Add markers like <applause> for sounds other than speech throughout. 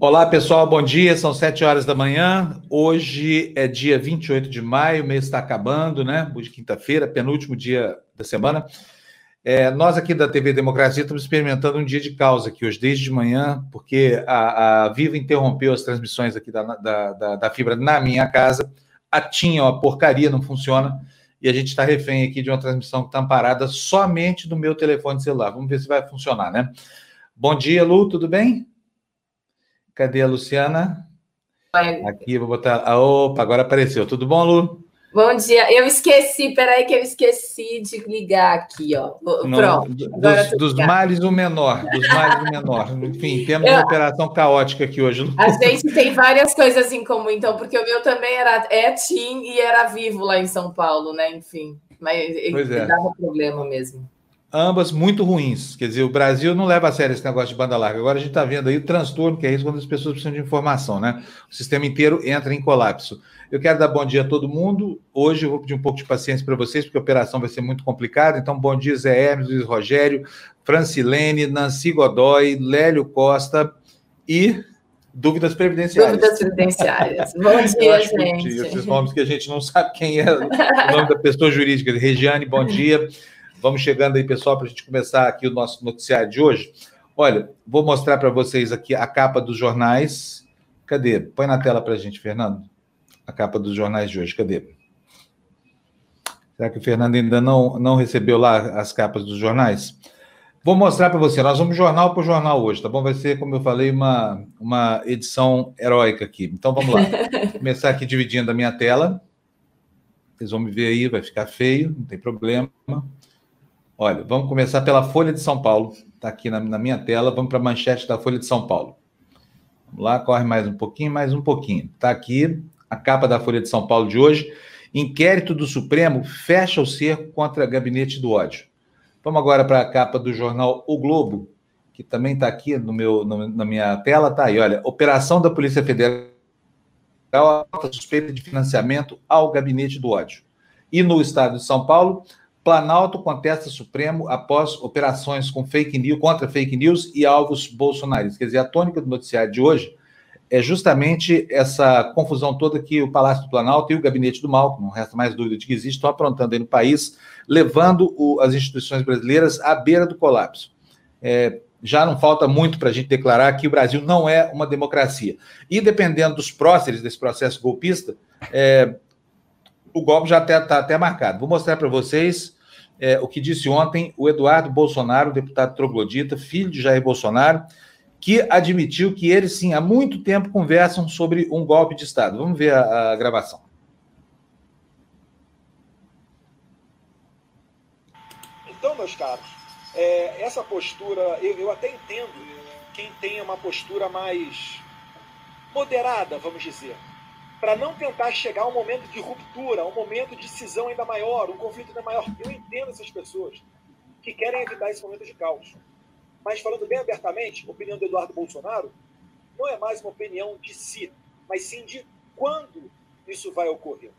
Olá, pessoal, bom dia. São 7 horas da manhã. Hoje é dia 28 de maio, o mês está acabando, né? Hoje, quinta-feira, penúltimo dia da semana. É, nós aqui da TV Democracia estamos experimentando um dia de causa aqui hoje, desde de manhã, porque a, a Viva interrompeu as transmissões aqui da, da, da, da fibra na minha casa. A TIM, ó, porcaria, não funciona. E a gente está refém aqui de uma transmissão que está amparada somente do meu telefone celular. Vamos ver se vai funcionar, né? Bom dia, Lu, tudo bem? Cadê a Luciana? Oi. Aqui, vou botar. Ah, opa, agora apareceu. Tudo bom, Lu? Bom dia. Eu esqueci, peraí, que eu esqueci de ligar aqui, ó. Pronto. dos, dos males o menor. Dos males o menor. Enfim, temos eu, uma operação caótica aqui hoje. A gente tem várias coisas em comum, então, porque o meu também era é TIM e era vivo lá em São Paulo, né? Enfim. Mas pois ele é. dava problema mesmo ambas muito ruins. Quer dizer, o Brasil não leva a sério esse negócio de banda larga. Agora a gente está vendo aí o transtorno que é isso quando as pessoas precisam de informação, né? O sistema inteiro entra em colapso. Eu quero dar bom dia a todo mundo. Hoje eu vou pedir um pouco de paciência para vocês, porque a operação vai ser muito complicada. Então, bom dia, Zé Hermes, Luiz Rogério, Francilene, Nancy Godoy, Lélio Costa e dúvidas previdenciárias. Dúvidas previdenciárias. Bom <laughs> dia, gente. Esses nomes que a gente não sabe quem é o nome da pessoa jurídica. Regiane, bom dia. Vamos chegando aí, pessoal, para a gente começar aqui o nosso noticiário de hoje. Olha, vou mostrar para vocês aqui a capa dos jornais. Cadê? Põe na tela para a gente, Fernando. A capa dos jornais de hoje. Cadê? Será que o Fernando ainda não, não recebeu lá as capas dos jornais? Vou mostrar para você. Nós vamos jornal por jornal hoje, tá bom? Vai ser, como eu falei, uma, uma edição heróica aqui. Então vamos lá. <laughs> Vou começar aqui dividindo a minha tela. Vocês vão me ver aí, vai ficar feio, não tem problema. Olha, vamos começar pela Folha de São Paulo. Está aqui na, na, minha tela. Vamos para a manchete da Folha de São Paulo. Vamos lá, corre mais um pouquinho, mais um pouquinho. Está aqui a capa da Folha de São Paulo de hoje. Inquérito do Supremo fecha o cerco contra gabinete do ódio. Vamos agora para a capa do jornal O Globo, que também está aqui no meu, no, na minha tela. Tá aí, olha. Operação da Polícia Federal suspeita de financiamento ao gabinete do ódio. E no estado de São Paulo, Planalto contesta Supremo após operações com fake news, contra fake news e alvos bolsonaristas. Quer dizer, a tônica do noticiário de hoje é justamente essa confusão toda que o Palácio do Planalto e o Gabinete do Mal, não resta mais dúvida de que existe, estão aprontando aí no país, levando o, as instituições brasileiras à beira do colapso. É, já não falta muito para a gente declarar que o Brasil não é uma democracia. E dependendo dos próceres desse processo golpista, é, o golpe já está até, até marcado. Vou mostrar para vocês é, o que disse ontem o Eduardo Bolsonaro, deputado troglodita, filho de Jair Bolsonaro, que admitiu que eles, sim, há muito tempo conversam sobre um golpe de Estado. Vamos ver a, a gravação. Então, meus caros, é, essa postura, eu, eu até entendo quem tem uma postura mais moderada, vamos dizer para não tentar chegar a um momento de ruptura, a um momento de cisão ainda maior, um conflito ainda maior. Eu entendo essas pessoas que querem evitar esse momento de caos. Mas falando bem abertamente, a opinião do Eduardo Bolsonaro não é mais uma opinião de si, mas sim de quando isso vai ocorrer.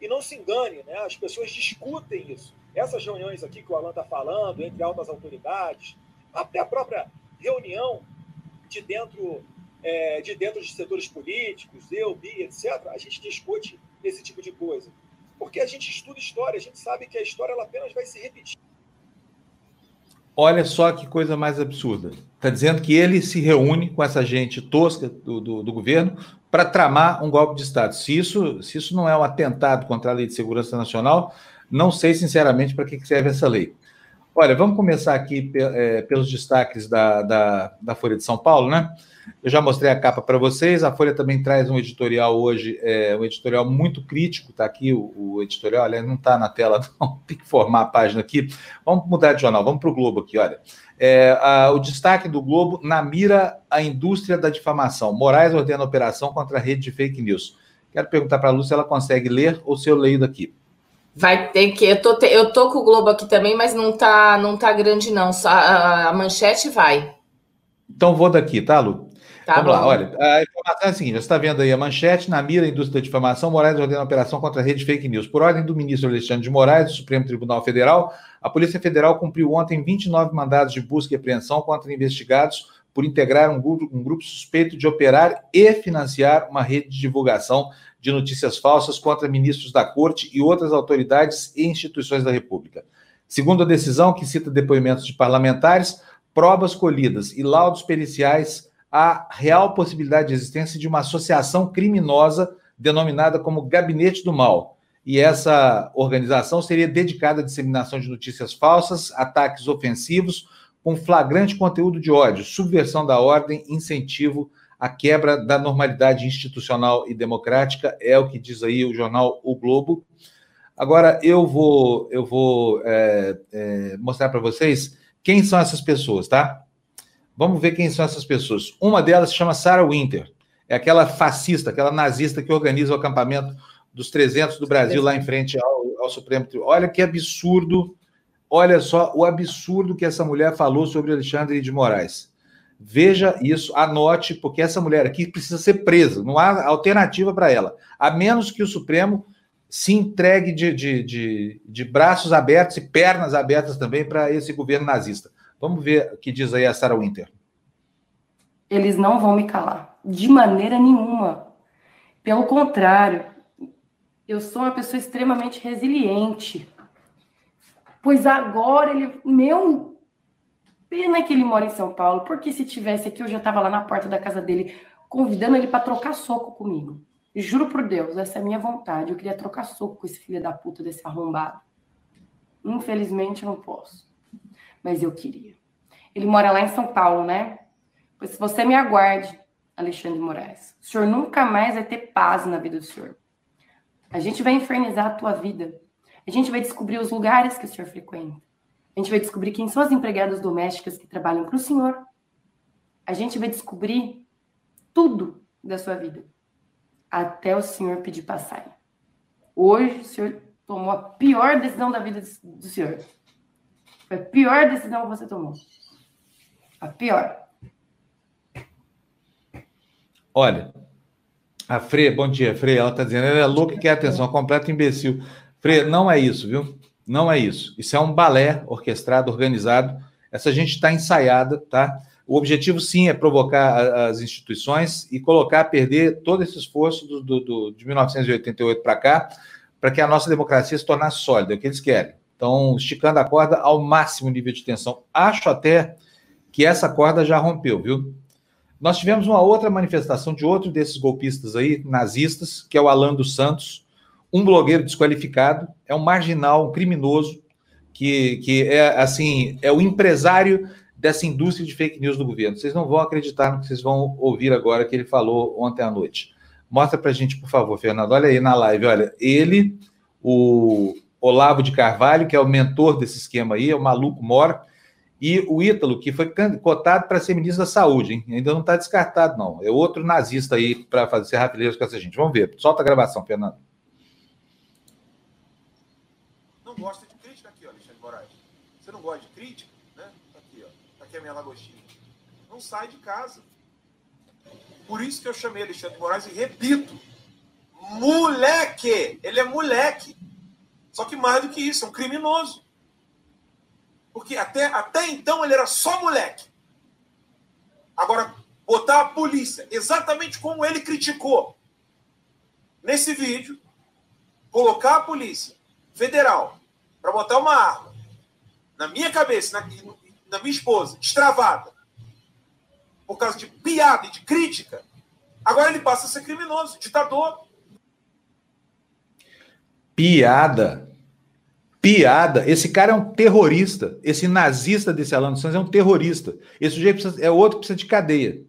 E não se engane, né? as pessoas discutem isso. Essas reuniões aqui que o Alan está falando, entre altas autoridades, até a própria reunião de dentro é, de dentro de setores políticos, eu, Bia, etc., a gente discute esse tipo de coisa. Porque a gente estuda história, a gente sabe que a história ela apenas vai se repetir. Olha só que coisa mais absurda. Está dizendo que ele se reúne com essa gente tosca do, do, do governo para tramar um golpe de Estado. Se isso, se isso não é um atentado contra a Lei de Segurança Nacional, não sei sinceramente para que serve essa lei. Olha, vamos começar aqui é, pelos destaques da, da, da Folha de São Paulo, né? Eu já mostrei a capa para vocês. A Folha também traz um editorial hoje, é, um editorial muito crítico. Está aqui o, o, editorial, aliás, não está na tela, <laughs> não. Tem que formar a página aqui. Vamos mudar de jornal, vamos para o Globo aqui, olha. É, a, o destaque do Globo na mira a indústria da difamação. Moraes ordena operação contra a rede de fake news. Quero perguntar para a Lúcia se ela consegue ler ou se eu leio daqui. Vai ter que. Eu tô, eu tô com o Globo aqui também, mas não tá, não tá grande, não. Só a, a manchete vai. Então vou daqui, tá, Lu? Tá Vamos bom. lá, olha, a informação é a seguinte: você está vendo aí a manchete, na mira da indústria da difamação, Moraes ordena a operação contra a rede de fake news. Por ordem do ministro Alexandre de Moraes, do Supremo Tribunal Federal, a Polícia Federal cumpriu ontem 29 mandados de busca e apreensão contra investigados por integrar um grupo, um grupo suspeito de operar e financiar uma rede de divulgação de notícias falsas contra ministros da Corte e outras autoridades e instituições da República. Segundo a decisão, que cita depoimentos de parlamentares, provas colhidas e laudos periciais, há real possibilidade de existência de uma associação criminosa denominada como Gabinete do Mal. E essa organização seria dedicada à disseminação de notícias falsas, ataques ofensivos, com flagrante conteúdo de ódio, subversão da ordem, incentivo à quebra da normalidade institucional e democrática, é o que diz aí o jornal O Globo. Agora eu vou, eu vou é, é, mostrar para vocês quem são essas pessoas, tá? Vamos ver quem são essas pessoas. Uma delas se chama Sarah Winter, é aquela fascista, aquela nazista que organiza o acampamento dos 300 do Brasil lá em frente ao, ao Supremo Tribunal. Olha que absurdo Olha só o absurdo que essa mulher falou sobre Alexandre de Moraes. Veja isso, anote, porque essa mulher aqui precisa ser presa, não há alternativa para ela, a menos que o Supremo se entregue de, de, de, de braços abertos e pernas abertas também para esse governo nazista. Vamos ver o que diz aí a Sarah Winter. Eles não vão me calar, de maneira nenhuma. Pelo contrário, eu sou uma pessoa extremamente resiliente pois agora ele. Meu. Pena que ele mora em São Paulo, porque se tivesse aqui, eu já estava lá na porta da casa dele, convidando ele para trocar soco comigo. Juro por Deus, essa é a minha vontade. Eu queria trocar soco com esse filho da puta desse arrombado. Infelizmente, não posso. Mas eu queria. Ele mora lá em São Paulo, né? Pois você me aguarde, Alexandre Moraes, o senhor nunca mais vai ter paz na vida do senhor. A gente vai infernizar a tua vida a gente vai descobrir os lugares que o senhor frequenta. A gente vai descobrir quem são as empregadas domésticas que trabalham para o senhor. A gente vai descobrir tudo da sua vida. Até o senhor pedir passagem. Hoje o senhor tomou a pior decisão da vida do senhor. Foi a pior decisão que você tomou. A pior. Olha, a Frei, bom dia, Frei, ela está dizendo, ela é louca e quer atenção, completa imbecil. Fre, não é isso, viu? Não é isso. Isso é um balé orquestrado, organizado. Essa gente está ensaiada, tá? O objetivo, sim, é provocar as instituições e colocar a perder todo esse esforço do, do, do de 1988 para cá, para que a nossa democracia se tornasse sólida, é o que eles querem. Então, esticando a corda ao máximo nível de tensão. Acho até que essa corda já rompeu, viu? Nós tivemos uma outra manifestação de outro desses golpistas aí, nazistas, que é o Alan dos Santos, um blogueiro desqualificado, é um marginal, um criminoso, que, que é assim, é o empresário dessa indústria de fake news do governo. Vocês não vão acreditar no que vocês vão ouvir agora que ele falou ontem à noite. Mostra para a gente, por favor, Fernando. Olha aí na live, olha. Ele, o Olavo de Carvalho, que é o mentor desse esquema aí, é o maluco mora, e o Ítalo, que foi cotado para ser ministro da Saúde, hein? ainda não está descartado, não. É outro nazista aí para fazer rapileiros com essa gente. Vamos ver. Solta a gravação, Fernando. Não gosta de crítica aqui, ó, Alexandre Moraes. Você não gosta de crítica, né? Tá aqui, ó. Tá aqui a minha lagostinha. Não sai de casa. Por isso que eu chamei Alexandre Moraes e repito, moleque! Ele é moleque. Só que mais do que isso, é um criminoso. Porque até, até então ele era só moleque. Agora, botar a polícia exatamente como ele criticou nesse vídeo, colocar a polícia federal para botar uma arma na minha cabeça, na, na minha esposa, destravada, por causa de piada e de crítica, agora ele passa a ser criminoso, ditador. Piada. Piada. Esse cara é um terrorista. Esse nazista desse Alan Santos é um terrorista. Esse sujeito precisa, é outro que precisa de cadeia.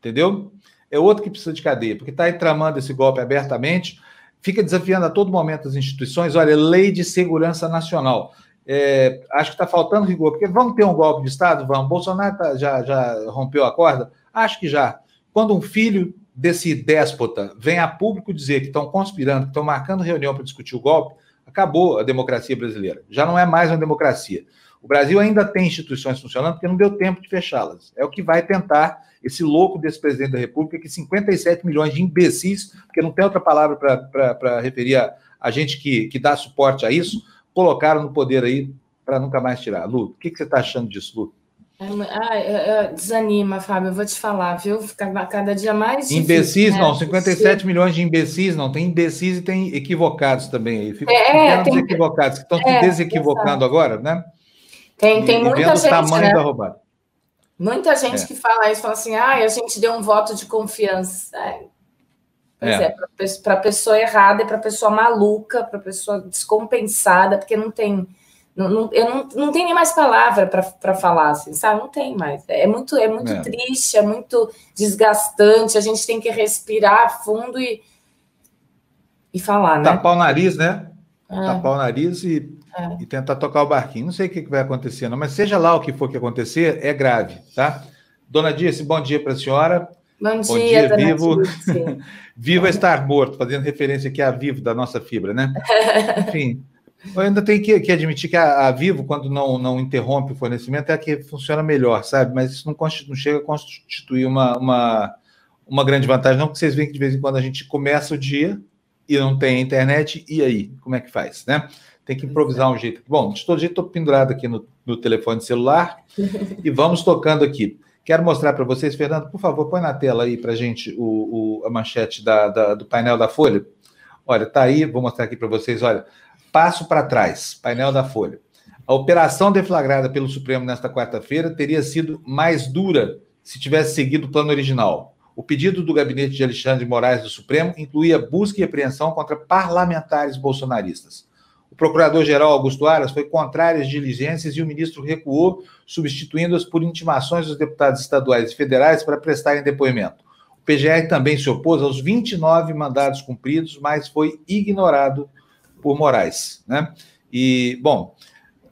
Entendeu? É outro que precisa de cadeia, porque está aí tramando esse golpe abertamente fica desafiando a todo momento as instituições. Olha, lei de segurança nacional. É, acho que está faltando rigor, porque vamos ter um golpe de Estado? Vamos. Bolsonaro tá, já, já rompeu a corda? Acho que já. Quando um filho desse déspota vem a público dizer que estão conspirando, que estão marcando reunião para discutir o golpe, acabou a democracia brasileira. Já não é mais uma democracia. O Brasil ainda tem instituições funcionando porque não deu tempo de fechá-las. É o que vai tentar esse louco desse presidente da República, que 57 milhões de imbecis, porque não tem outra palavra para referir a, a gente que, que dá suporte a isso, colocaram no poder aí para nunca mais tirar. Lu, o que, que você está achando disso, Lu? Ah, desanima, Fábio, eu vou te falar, viu? Fica cada dia mais difícil. Imbecis, né? não, 57 milhões de imbecis, não, tem imbecis e tem equivocados também aí. Fica é, tem, equivocados, que estão é, se desequivocando agora, né? Tem, tem e, muita gente. o tamanho né? da roubada. Muita gente é. que fala isso, fala assim, ah, a gente deu um voto de confiança. É. Pois é, é para a pessoa errada e para a pessoa maluca, para a pessoa descompensada, porque não tem não, não, eu não, não tenho nem mais palavra para falar, assim, sabe? Não tem mais. É muito, é muito é. triste, é muito desgastante. A gente tem que respirar fundo e, e falar, né? Tapar o nariz, né? É. Tapar o nariz e, é. e tentar tocar o barquinho. Não sei o que vai acontecer, não, mas seja lá o que for que acontecer, é grave, tá? Dona Dirce, bom dia para a senhora. Bom, bom dia, dia vivo. <laughs> Viva estar morto, fazendo referência aqui a vivo da nossa fibra, né? <laughs> Enfim. Eu ainda tenho que, que admitir que a, a, Vivo, quando não, não interrompe o fornecimento, é a que funciona melhor, sabe? Mas isso não, não chega a constituir uma, uma, uma grande vantagem, não, porque vocês veem que de vez em quando a gente começa o dia e não tem internet, e aí? Como é que faz, né? Tem que improvisar um jeito. Bom, de todo jeito, estou pendurado aqui no, no telefone celular <laughs> e vamos tocando aqui. Quero mostrar para vocês, Fernando, por favor, põe na tela aí para a gente o, o, a manchete da, da, do painel da Folha. Olha, tá aí, vou mostrar aqui para vocês. Olha, Passo para trás, painel da Folha. A operação deflagrada pelo Supremo nesta quarta-feira teria sido mais dura se tivesse seguido o plano original. O pedido do gabinete de Alexandre de Moraes do Supremo incluía busca e apreensão contra parlamentares bolsonaristas. O procurador-geral Augusto Aras foi contrário às diligências e o ministro recuou, substituindo-as por intimações dos deputados estaduais e federais para prestarem depoimento. O PGR também se opôs aos 29 mandados cumpridos, mas foi ignorado por Moraes. Né? E, bom,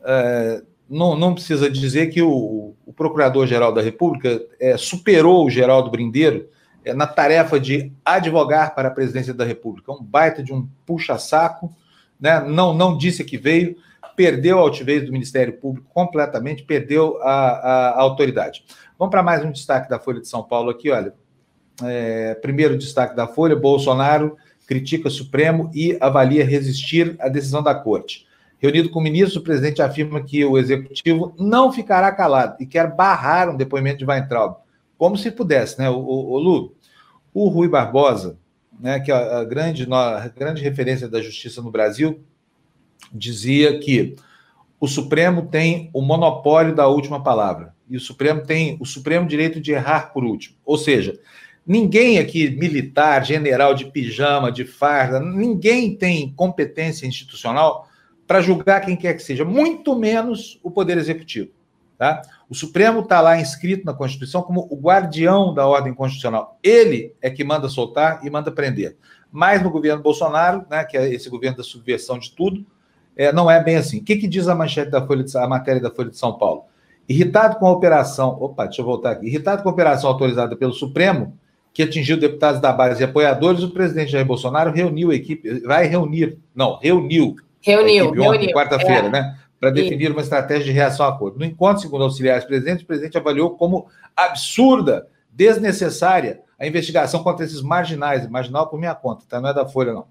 é, não, não, precisa dizer que o, o Procurador-Geral da República é, superou o Geraldo Brindeiro é, na tarefa de advogar para a presidência da República. Um baita de um puxa-saco, né? não, não disse que veio, perdeu a altivez do Ministério Público completamente, perdeu a, a, a autoridade. Vamos para mais um destaque da Folha de São Paulo aqui, olha. É, primeiro destaque da Folha, Bolsonaro critica o Supremo e avalia resistir à decisão da Corte. Reunido com o ministro, o presidente afirma que o executivo não ficará calado e quer barrar um depoimento de Weintraub, como se pudesse, né? O, o, o Lu, o Rui Barbosa, né, que é a grande, a grande referência da justiça no Brasil, dizia que o Supremo tem o monopólio da última palavra e o Supremo tem o supremo direito de errar por último. Ou seja, Ninguém aqui, militar, general de pijama, de farda, ninguém tem competência institucional para julgar quem quer que seja, muito menos o Poder Executivo. Tá? O Supremo está lá inscrito na Constituição como o guardião da ordem constitucional. Ele é que manda soltar e manda prender. Mas no governo Bolsonaro, né, que é esse governo da subversão de tudo, é, não é bem assim. O que, que diz a manchete da Folha de, a matéria da Folha de São Paulo? Irritado com a operação, opa, deixa eu voltar aqui. Irritado com a operação autorizada pelo Supremo, que atingiu deputados da base e apoiadores, o presidente Jair Bolsonaro reuniu a equipe, vai reunir, não, reuniu, reuniu, ontem, quarta-feira, é. né? Para definir uma estratégia de reação à acordo. No encontro, segundo auxiliares presidentes, o presidente avaliou como absurda, desnecessária, a investigação contra esses marginais, marginal por minha conta, tá? Não é da Folha, não.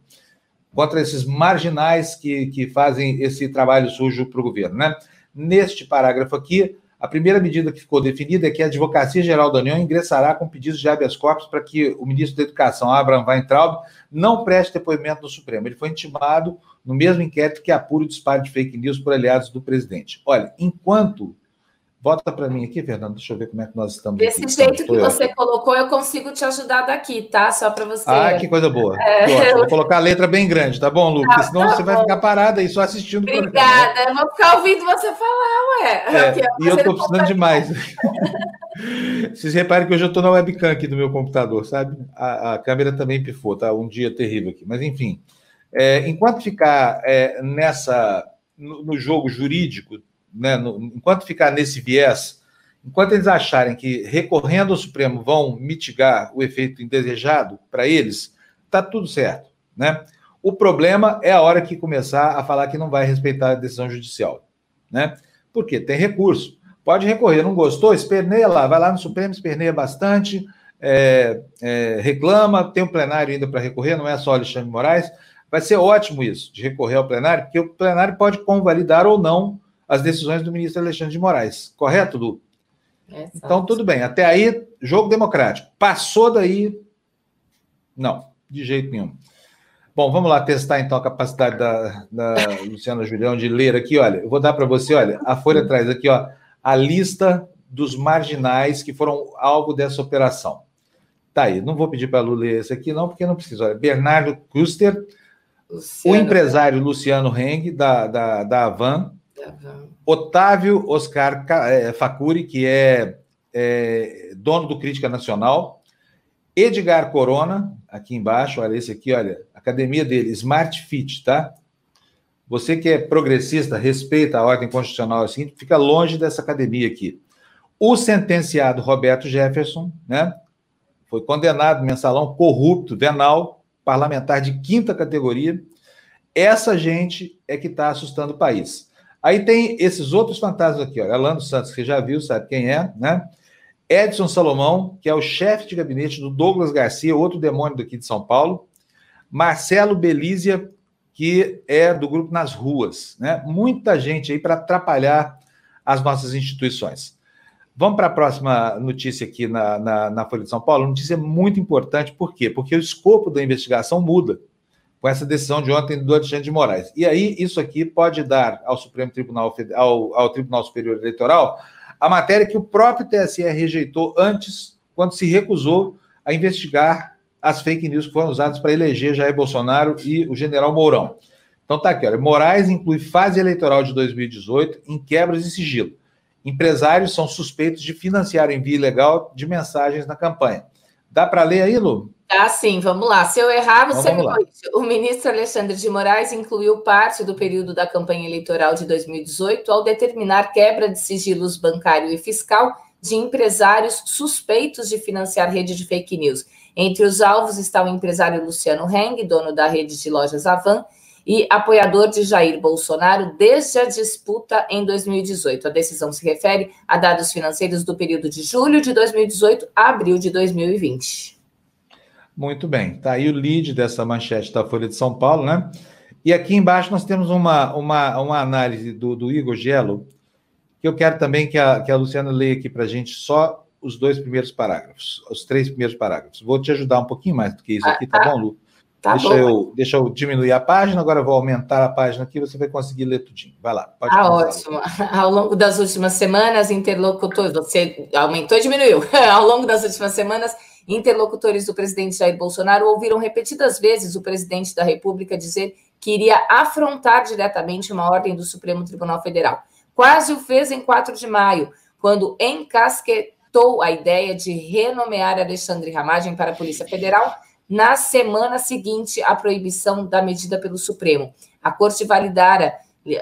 Contra esses marginais que, que fazem esse trabalho sujo para o governo, né? Neste parágrafo aqui, a primeira medida que ficou definida é que a Advocacia Geral da União ingressará com pedidos de habeas corpus para que o ministro da Educação, Abraham Weintraub, não preste depoimento no Supremo. Ele foi intimado no mesmo inquérito que apura o disparo de fake news por aliados do presidente. Olha, enquanto Volta para mim aqui, Fernando, deixa eu ver como é que nós estamos. Desse aqui. jeito que você colocou, eu consigo te ajudar daqui, tá? Só para você. Ah, que coisa boa. É... Vou colocar a letra bem grande, tá bom, Lu? Porque senão tá você vai ficar parada aí só assistindo. Obrigada, programa, né? eu vou ficar ouvindo você falar, ué. É, <laughs> e eu estou precisando demais. <laughs> Vocês reparem que hoje eu estou na webcam aqui do meu computador, sabe? A, a, câmera também pifou, tá? Um dia terrível aqui. Mas, enfim, é, enquanto ficar é, nessa, no, no jogo jurídico né, no, enquanto ficar nesse viés, enquanto eles acharem que recorrendo ao Supremo vão mitigar o efeito indesejado para eles, está tudo certo. Né? O problema é a hora que começar a falar que não vai respeitar a decisão judicial. Né? Porque tem recurso. Pode recorrer, não gostou? Esperneia lá, vai lá no Supremo, esperneia bastante, é, é, reclama, tem um plenário ainda para recorrer, não é só Alexandre Moraes. Vai ser ótimo isso, de recorrer ao plenário, porque o plenário pode convalidar ou não as decisões do ministro Alexandre de Moraes. Correto, Lu? Exato. Então, tudo bem. Até aí, jogo democrático. Passou daí, não, de jeito nenhum. Bom, vamos lá testar então a capacidade da, da Luciana Julião de ler aqui. Olha, eu vou dar para você, olha, a Folha traz aqui, ó, a lista dos marginais que foram alvo dessa operação. Tá aí, não vou pedir para a Lu ler esse aqui, não, porque não precisa. Olha, Bernardo Kuster, Luciano. o empresário Luciano Heng, da, da, da Avan, Otávio Oscar é, Facuri, que é, é, dono do Crítica Nacional, Edgar Corona, aqui embaixo, olha esse aqui, olha, academia dele, Smart Fit, tá? Você que é progressista, respeita a ordem constitucional, assim, fica longe dessa academia aqui. O sentenciado Roberto Jefferson, né? Foi condenado mensalão corrupto, venal, parlamentar de quinta categoria. Essa gente é que está assustando o país. Aí tem esses outros fantasmas aqui, ó. Alano Santos, que já viu, sabe quem é, né? Edson Salomão, que é o chefe de gabinete do Douglas Garcia, outro demônio daqui de São Paulo. Marcelo Belízia, que é do grupo Nas Ruas, né? Muita gente aí para atrapalhar as nossas instituições. Vamos para a próxima notícia aqui na, na, na, Folha de São Paulo. Notícia muito importante, por quê? Porque o escopo da investigação muda com essa decisão de ontem do Alexandre de Moraes. E aí, isso aqui pode dar ao Supremo Tribunal, ao, ao Tribunal Superior Eleitoral, a matéria que o próprio TSE rejeitou antes, quando se recusou a investigar as fake news que foram usadas para eleger Jair Bolsonaro e o general Mourão. Então tá aqui, olha, Moraes inclui fase eleitoral de 2018 em quebras de sigilo. Empresários são suspeitos de financiar envio ilegal de mensagens na campanha. Dá para ler aí, Lu? Ah, sim, vamos lá. Se eu errar, você então, me corrige. O ministro Alexandre de Moraes incluiu parte do período da campanha eleitoral de 2018 ao determinar quebra de sigilos bancário e fiscal de empresários suspeitos de financiar rede de fake news. Entre os alvos está o empresário Luciano Heng, dono da rede de lojas Avan, e apoiador de Jair Bolsonaro desde a disputa em 2018. A decisão se refere a dados financeiros do período de julho de 2018 a abril de 2020. Muito bem, tá aí o lead dessa manchete da Folha de São Paulo, né? E aqui embaixo nós temos uma, uma, uma análise do, do Igor Gelo, que eu quero também que a, que a Luciana leia aqui para a gente só os dois primeiros parágrafos, os três primeiros parágrafos. Vou te ajudar um pouquinho mais do que isso aqui, tá, tá bom, Lu? Tá deixa, bom. Eu, deixa eu diminuir a página, agora eu vou aumentar a página aqui, você vai conseguir ler tudinho. Vai lá, pode Ah, ótimo. <laughs> Ao longo das últimas semanas, interlocutores, você aumentou e diminuiu. <laughs> Ao longo das últimas semanas, Interlocutores do presidente Jair Bolsonaro ouviram repetidas vezes o presidente da República dizer que iria afrontar diretamente uma ordem do Supremo Tribunal Federal. Quase o fez em 4 de maio, quando encasquetou a ideia de renomear Alexandre Ramagem para a Polícia Federal na semana seguinte à proibição da medida pelo Supremo. A corte validara,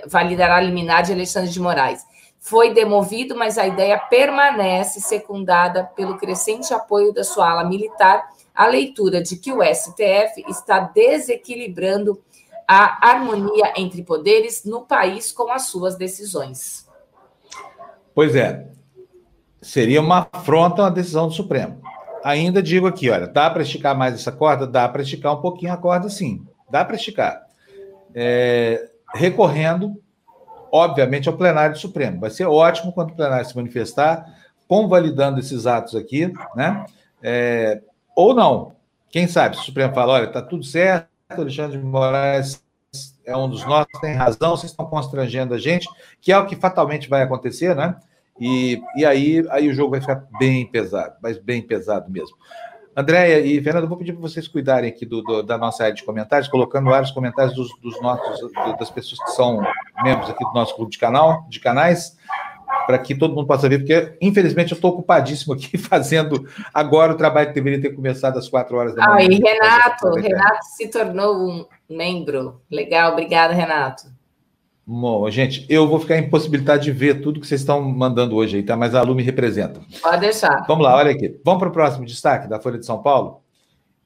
validará a liminar de Alexandre de Moraes foi demovido, mas a ideia permanece secundada pelo crescente apoio da sua ala militar à leitura de que o STF está desequilibrando a harmonia entre poderes no país com as suas decisões. Pois é, seria uma afronta à decisão do Supremo. Ainda digo aqui, olha, dá para esticar mais essa corda? Dá para esticar um pouquinho a corda, sim. Dá para esticar. É, recorrendo obviamente, ao plenário do Supremo. Vai ser ótimo quando o plenário se manifestar, convalidando esses atos aqui, né? É, ou não. Quem sabe, se o Supremo fala, olha, está tudo certo, Alexandre de Moraes é um dos nossos, tem razão, vocês estão constrangendo a gente, que é o que fatalmente vai acontecer, né? E, e aí, aí o jogo vai ficar bem pesado, mas bem pesado mesmo. Andréia e Fernando, eu vou pedir para vocês cuidarem aqui do, do, da nossa área de comentários, colocando vários comentários dos, dos nossos, das pessoas que são membros aqui do nosso grupo de canal, de canais, para que todo mundo possa ver, porque infelizmente eu estou ocupadíssimo aqui <laughs> fazendo agora o trabalho que deveria ter começado às quatro horas da manhã. Ah, e Renato, Renato se tornou um membro. Legal, obrigada, Renato. Bom, gente, eu vou ficar impossibilitado de ver tudo que vocês estão mandando hoje aí, tá? Mas a Lu me representa. Pode deixar. Vamos lá, olha aqui. Vamos para o próximo destaque da Folha de São Paulo?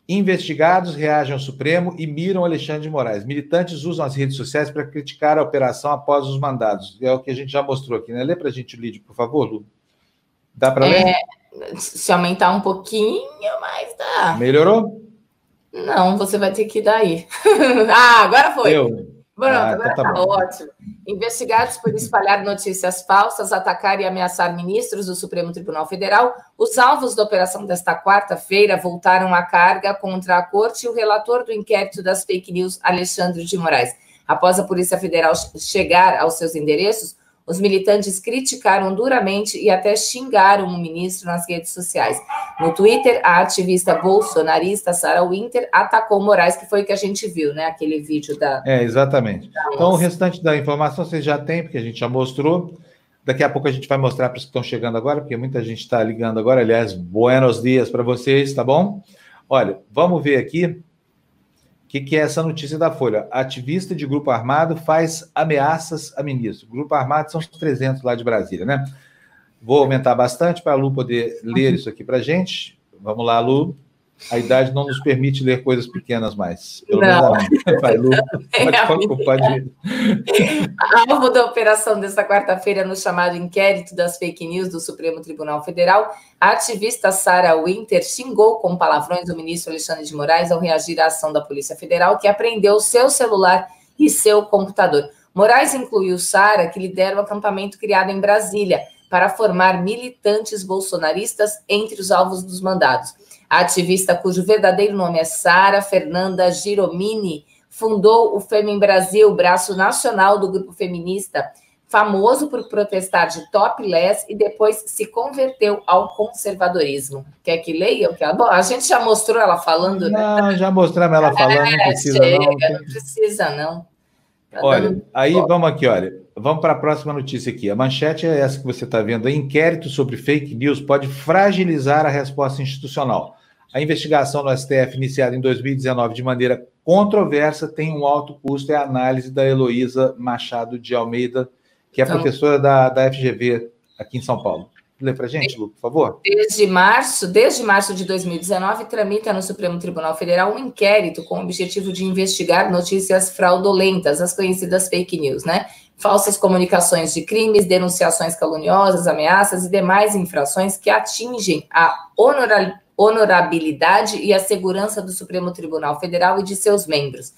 Investigados reagem ao Supremo e miram Alexandre de Moraes. Militantes usam as redes sociais para criticar a operação após os mandados. É o que a gente já mostrou aqui, né? Lê para a gente o lead, por favor, Lu. Dá para ler? É, se aumentar um pouquinho, mais dá. Melhorou? Não, você vai ter que ir daí. <laughs> ah, agora foi. Eu. Pronto, ah, agora então tá, tá ótimo. Investigados por espalhar notícias falsas, atacar e ameaçar ministros do Supremo Tribunal Federal, os alvos da operação desta quarta-feira voltaram à carga contra a corte e o relator do inquérito das fake news, Alexandre de Moraes. Após a Polícia Federal chegar aos seus endereços, os militantes criticaram duramente e até xingaram o ministro nas redes sociais. No Twitter, a ativista bolsonarista Sarah Winter atacou Moraes, que foi o que a gente viu, né? Aquele vídeo da. É, exatamente. então, o restante da informação vocês já têm, porque a gente já mostrou. Daqui a pouco a gente vai mostrar para os que estão chegando agora, porque muita gente está ligando agora. Aliás, buenos dias para vocês, tá bom? Olha, vamos ver aqui que, que é essa notícia da Folha? Ativista de grupo armado faz ameaças a ministro. Grupo armado são os 300 lá de Brasília, né? Vou aumentar bastante para a Lu poder ler isso aqui para gente. Vamos lá, Lu. A idade não nos permite ler coisas pequenas mais. Pelo não. menos Vai, Lu. <laughs> Pode, pode, pode. Alvo da operação desta quarta-feira no chamado inquérito das fake news do Supremo Tribunal Federal, a ativista Sarah Winter xingou com palavrões o ministro Alexandre de Moraes ao reagir à ação da Polícia Federal, que apreendeu seu celular e seu computador. Moraes incluiu Sara, que lidera o acampamento criado em Brasília para formar militantes bolsonaristas entre os alvos dos mandados. A ativista, cujo verdadeiro nome é Sara Fernanda Giromini, fundou o Fêmea Brasil, braço nacional do grupo feminista, famoso por protestar de topless e depois se converteu ao conservadorismo. Quer que leia o que ela... Bom, a gente já mostrou ela falando, né? Não, já mostramos ela falando, é, não precisa chega, não. Não precisa não. Tá olha, aí vamos aqui, olha. Vamos para a próxima notícia aqui. A manchete é essa que você está vendo. Inquérito sobre fake news pode fragilizar a resposta institucional. A investigação no STF, iniciada em 2019 de maneira controversa, tem um alto custo. É a análise da Heloísa Machado de Almeida, que é então, professora da, da FGV aqui em São Paulo. Lê para a gente, Lu, por favor. Desde março, desde março de 2019, tramita no Supremo Tribunal Federal um inquérito com o objetivo de investigar notícias fraudulentas, as conhecidas fake news, né? Falsas comunicações de crimes, denunciações caluniosas, ameaças e demais infrações que atingem a honorabilidade e a segurança do Supremo Tribunal Federal e de seus membros.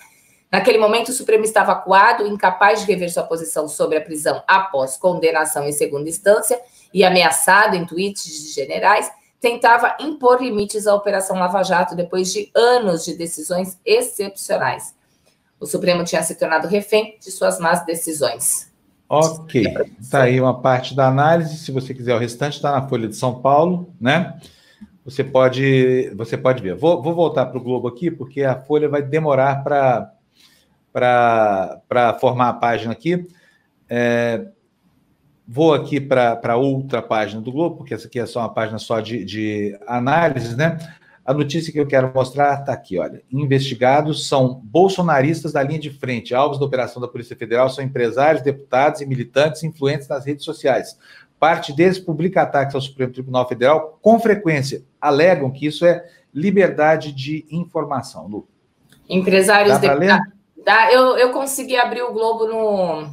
Naquele momento, o Supremo estava acuado, incapaz de rever sua posição sobre a prisão após condenação em segunda instância e ameaçado em tweets de generais, tentava impor limites à Operação Lava Jato depois de anos de decisões excepcionais. O Supremo tinha se tornado refém de suas más decisões. Ok, está aí uma parte da análise. Se você quiser o restante, está na Folha de São Paulo, né? Você pode, você pode ver. Vou, vou voltar para o Globo aqui, porque a Folha vai demorar para formar a página aqui. É, vou aqui para outra página do Globo, porque essa aqui é só uma página só de, de análise, né? A notícia que eu quero mostrar está aqui, olha. Investigados são bolsonaristas da linha de frente. Alvos da operação da Polícia Federal são empresários, deputados e militantes influentes nas redes sociais. Parte deles publica ataques ao Supremo Tribunal Federal com frequência. Alegam que isso é liberdade de informação. Lu. Empresários deputados. Eu, eu consegui abrir o Globo no,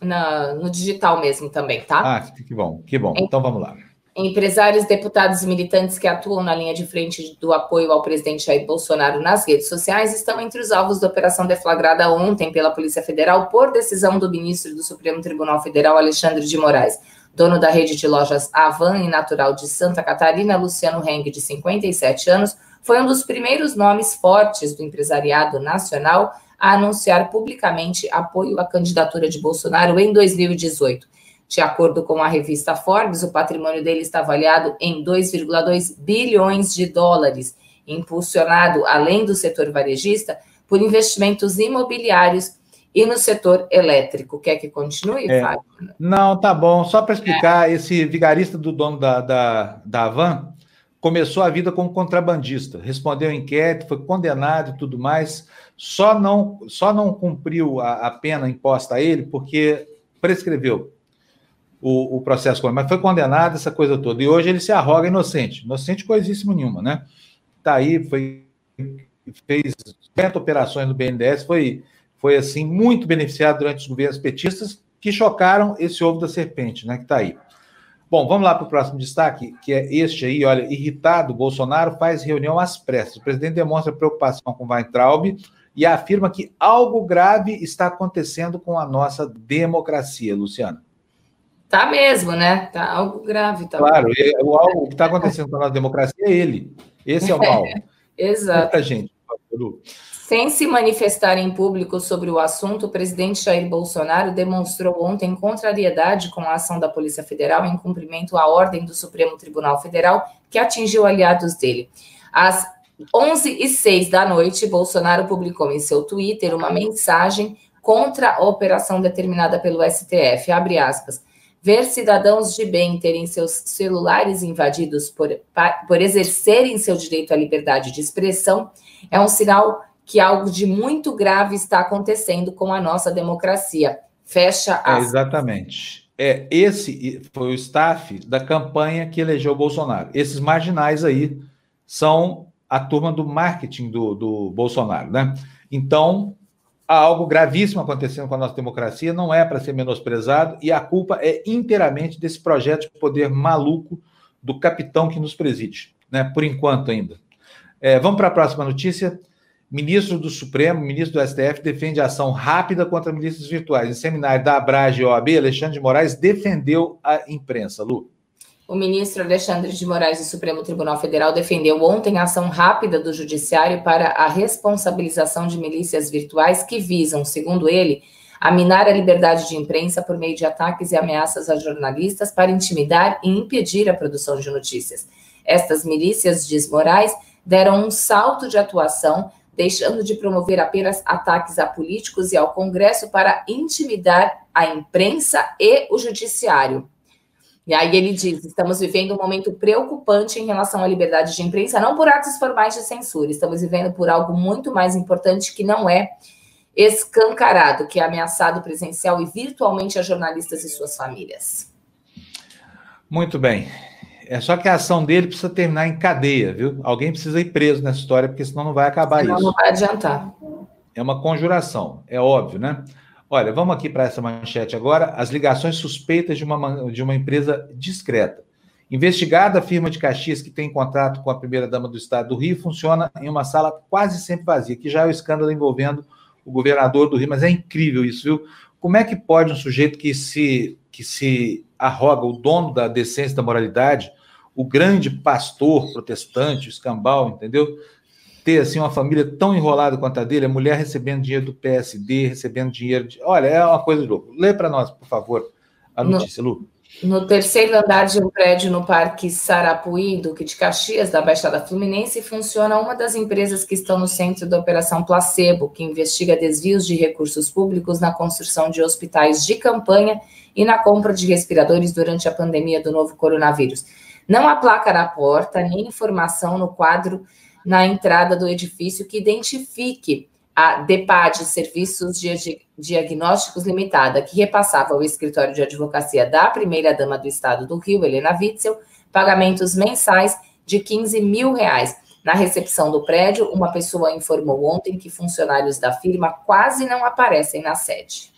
na, no digital mesmo também, tá? Ah, que bom, que bom. Então vamos lá. Empresários, deputados e militantes que atuam na linha de frente do apoio ao presidente Jair Bolsonaro nas redes sociais estão entre os alvos da operação deflagrada ontem pela Polícia Federal por decisão do ministro do Supremo Tribunal Federal, Alexandre de Moraes. Dono da rede de lojas Avan e natural de Santa Catarina, Luciano Heng, de 57 anos, foi um dos primeiros nomes fortes do empresariado nacional a anunciar publicamente apoio à candidatura de Bolsonaro em 2018. De acordo com a revista Forbes, o patrimônio dele está avaliado em 2,2 bilhões de dólares, impulsionado, além do setor varejista, por investimentos imobiliários e no setor elétrico, quer que continue, é. Fábio? Não, tá bom. Só para explicar, é. esse vigarista do dono da, da, da começou a vida como contrabandista, respondeu inquérito, foi condenado e tudo mais, só não, só não cumpriu a, a pena imposta a ele porque prescreveu o, o processo, mas foi condenado essa coisa toda. E hoje ele se arroga inocente. Inocente coisíssimo nenhuma, né? Tá aí, foi fez 50 operações no BNDES, foi foi assim muito beneficiado durante os governos petistas que chocaram esse ovo da serpente, né, que está aí. Bom, vamos lá para o próximo destaque, que é este aí, olha, irritado, Bolsonaro faz reunião às pressas. O presidente demonstra preocupação com Weintraub e afirma que algo grave está acontecendo com a nossa democracia, Luciana. Tá mesmo, né? Tá algo grave. Tá claro, o, algo que está acontecendo com a nossa democracia é ele. Esse é o mal. <laughs> Exato. Muita gente. Sem se manifestar em público sobre o assunto, o presidente Jair Bolsonaro demonstrou ontem contrariedade com a ação da Polícia Federal em cumprimento à ordem do Supremo Tribunal Federal, que atingiu aliados dele. Às 11 e 6 da noite, Bolsonaro publicou em seu Twitter uma mensagem contra a operação determinada pelo STF. Abre aspas. Ver cidadãos de bem terem seus celulares invadidos por, por exercerem seu direito à liberdade de expressão é um sinal que algo de muito grave está acontecendo com a nossa democracia. Fecha a. É, exatamente. É, esse foi o staff da campanha que elegeu o Bolsonaro. Esses marginais aí são a turma do marketing do, do Bolsonaro, né? Então, há algo gravíssimo acontecendo com a nossa democracia, não é para ser menosprezado, e a culpa é inteiramente desse projeto de poder maluco do capitão que nos preside, né? Por enquanto ainda. É, vamos para a próxima notícia. Ministro do Supremo, ministro do STF, defende ação rápida contra milícias virtuais. Em seminário da Abrage e OAB, Alexandre de Moraes defendeu a imprensa. Lu. O ministro Alexandre de Moraes do Supremo Tribunal Federal defendeu ontem a ação rápida do Judiciário para a responsabilização de milícias virtuais que visam, segundo ele, a minar a liberdade de imprensa por meio de ataques e ameaças a jornalistas para intimidar e impedir a produção de notícias. Estas milícias, diz Moraes, deram um salto de atuação deixando de promover apenas ataques a políticos e ao Congresso para intimidar a imprensa e o judiciário. E aí ele diz: estamos vivendo um momento preocupante em relação à liberdade de imprensa, não por atos formais de censura, estamos vivendo por algo muito mais importante que não é escancarado, que é ameaçado presencial e virtualmente a jornalistas e suas famílias. Muito bem. É só que a ação dele precisa terminar em cadeia, viu? Alguém precisa ir preso nessa história, porque senão não vai acabar senão isso. Não vai adiantar. É uma conjuração, é óbvio, né? Olha, vamos aqui para essa manchete agora. As ligações suspeitas de uma, de uma empresa discreta. Investigada, a firma de Caxias, que tem contrato com a primeira-dama do estado do Rio, funciona em uma sala quase sempre vazia, que já é o escândalo envolvendo o governador do Rio, mas é incrível isso, viu? Como é que pode um sujeito que se, que se arroga, o dono da decência da moralidade, o grande pastor protestante, o escambau, entendeu? Ter assim uma família tão enrolada quanto a dele, a mulher recebendo dinheiro do PSD, recebendo dinheiro de. Olha, é uma coisa de louco. Lê para nós, por favor, a notícia, no, Lu. No terceiro andar de um prédio no Parque Sarapuí, Duque de Caxias, da Baixada Fluminense, funciona uma das empresas que estão no centro da Operação Placebo, que investiga desvios de recursos públicos na construção de hospitais de campanha e na compra de respiradores durante a pandemia do novo coronavírus. Não há placa na porta, nem informação no quadro na entrada do edifício que identifique a DEPAD, Serviços de Diagnósticos Limitada, que repassava ao escritório de advocacia da primeira-dama do estado do Rio, Helena Witzel, pagamentos mensais de 15 mil reais. Na recepção do prédio, uma pessoa informou ontem que funcionários da firma quase não aparecem na sede.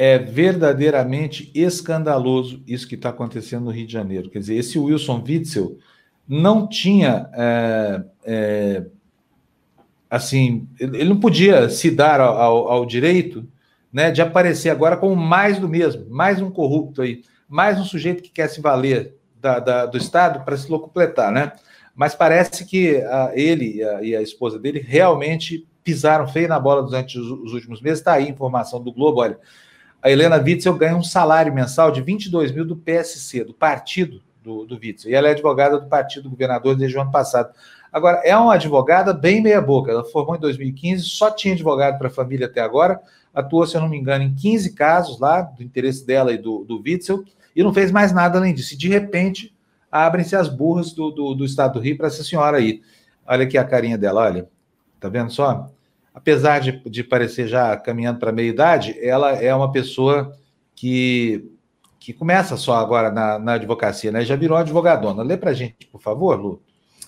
É verdadeiramente escandaloso isso que está acontecendo no Rio de Janeiro. Quer dizer, esse Wilson Witzel não tinha. É, é, assim, ele não podia se dar ao, ao, direito né, de aparecer agora como mais do mesmo, mais um corrupto aí, mais um sujeito que quer se valer da, da, do Estado para se locupletar, né? Mas parece que a, ele e a, e a, esposa dele realmente pisaram feio na bola durante os, os últimos meses. Está aí informação do Globo, olha a Helena Witzel ganha um salário mensal de 22 mil do PSC, do partido do, do Witzel. E ela é advogada do partido do governador desde o ano passado. Agora, é uma advogada bem meia-boca. Ela formou em 2015, só tinha advogado para a família até agora. Atuou, se eu não me engano, em 15 casos lá, do interesse dela e do, do Witzel, e não fez mais nada além disso. E, de repente, abrem-se as burras do, do, do estado do Rio para essa senhora aí. Olha aqui a carinha dela, olha. Tá vendo só? Apesar de, de parecer já caminhando para a meia-idade, ela é uma pessoa que, que começa só agora na, na advocacia, né? Já virou advogadona. Lê para a gente, por favor, Lu.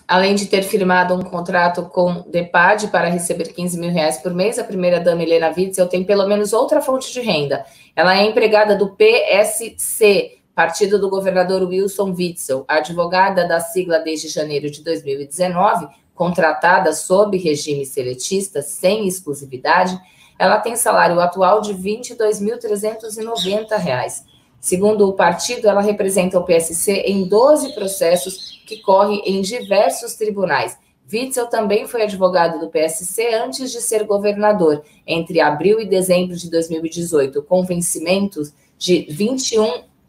Além de ter firmado um contrato com DEPAD para receber 15 mil reais por mês, a primeira-dama Helena Witzel tem pelo menos outra fonte de renda. Ela é empregada do PSC, partido do governador Wilson Witzel, advogada da sigla desde janeiro de 2019, contratada sob regime seletista, sem exclusividade, ela tem salário atual de R$ 22.390. Segundo o partido, ela representa o PSC em 12 processos que correm em diversos tribunais. Witzel também foi advogado do PSC antes de ser governador, entre abril e dezembro de 2018, com vencimentos de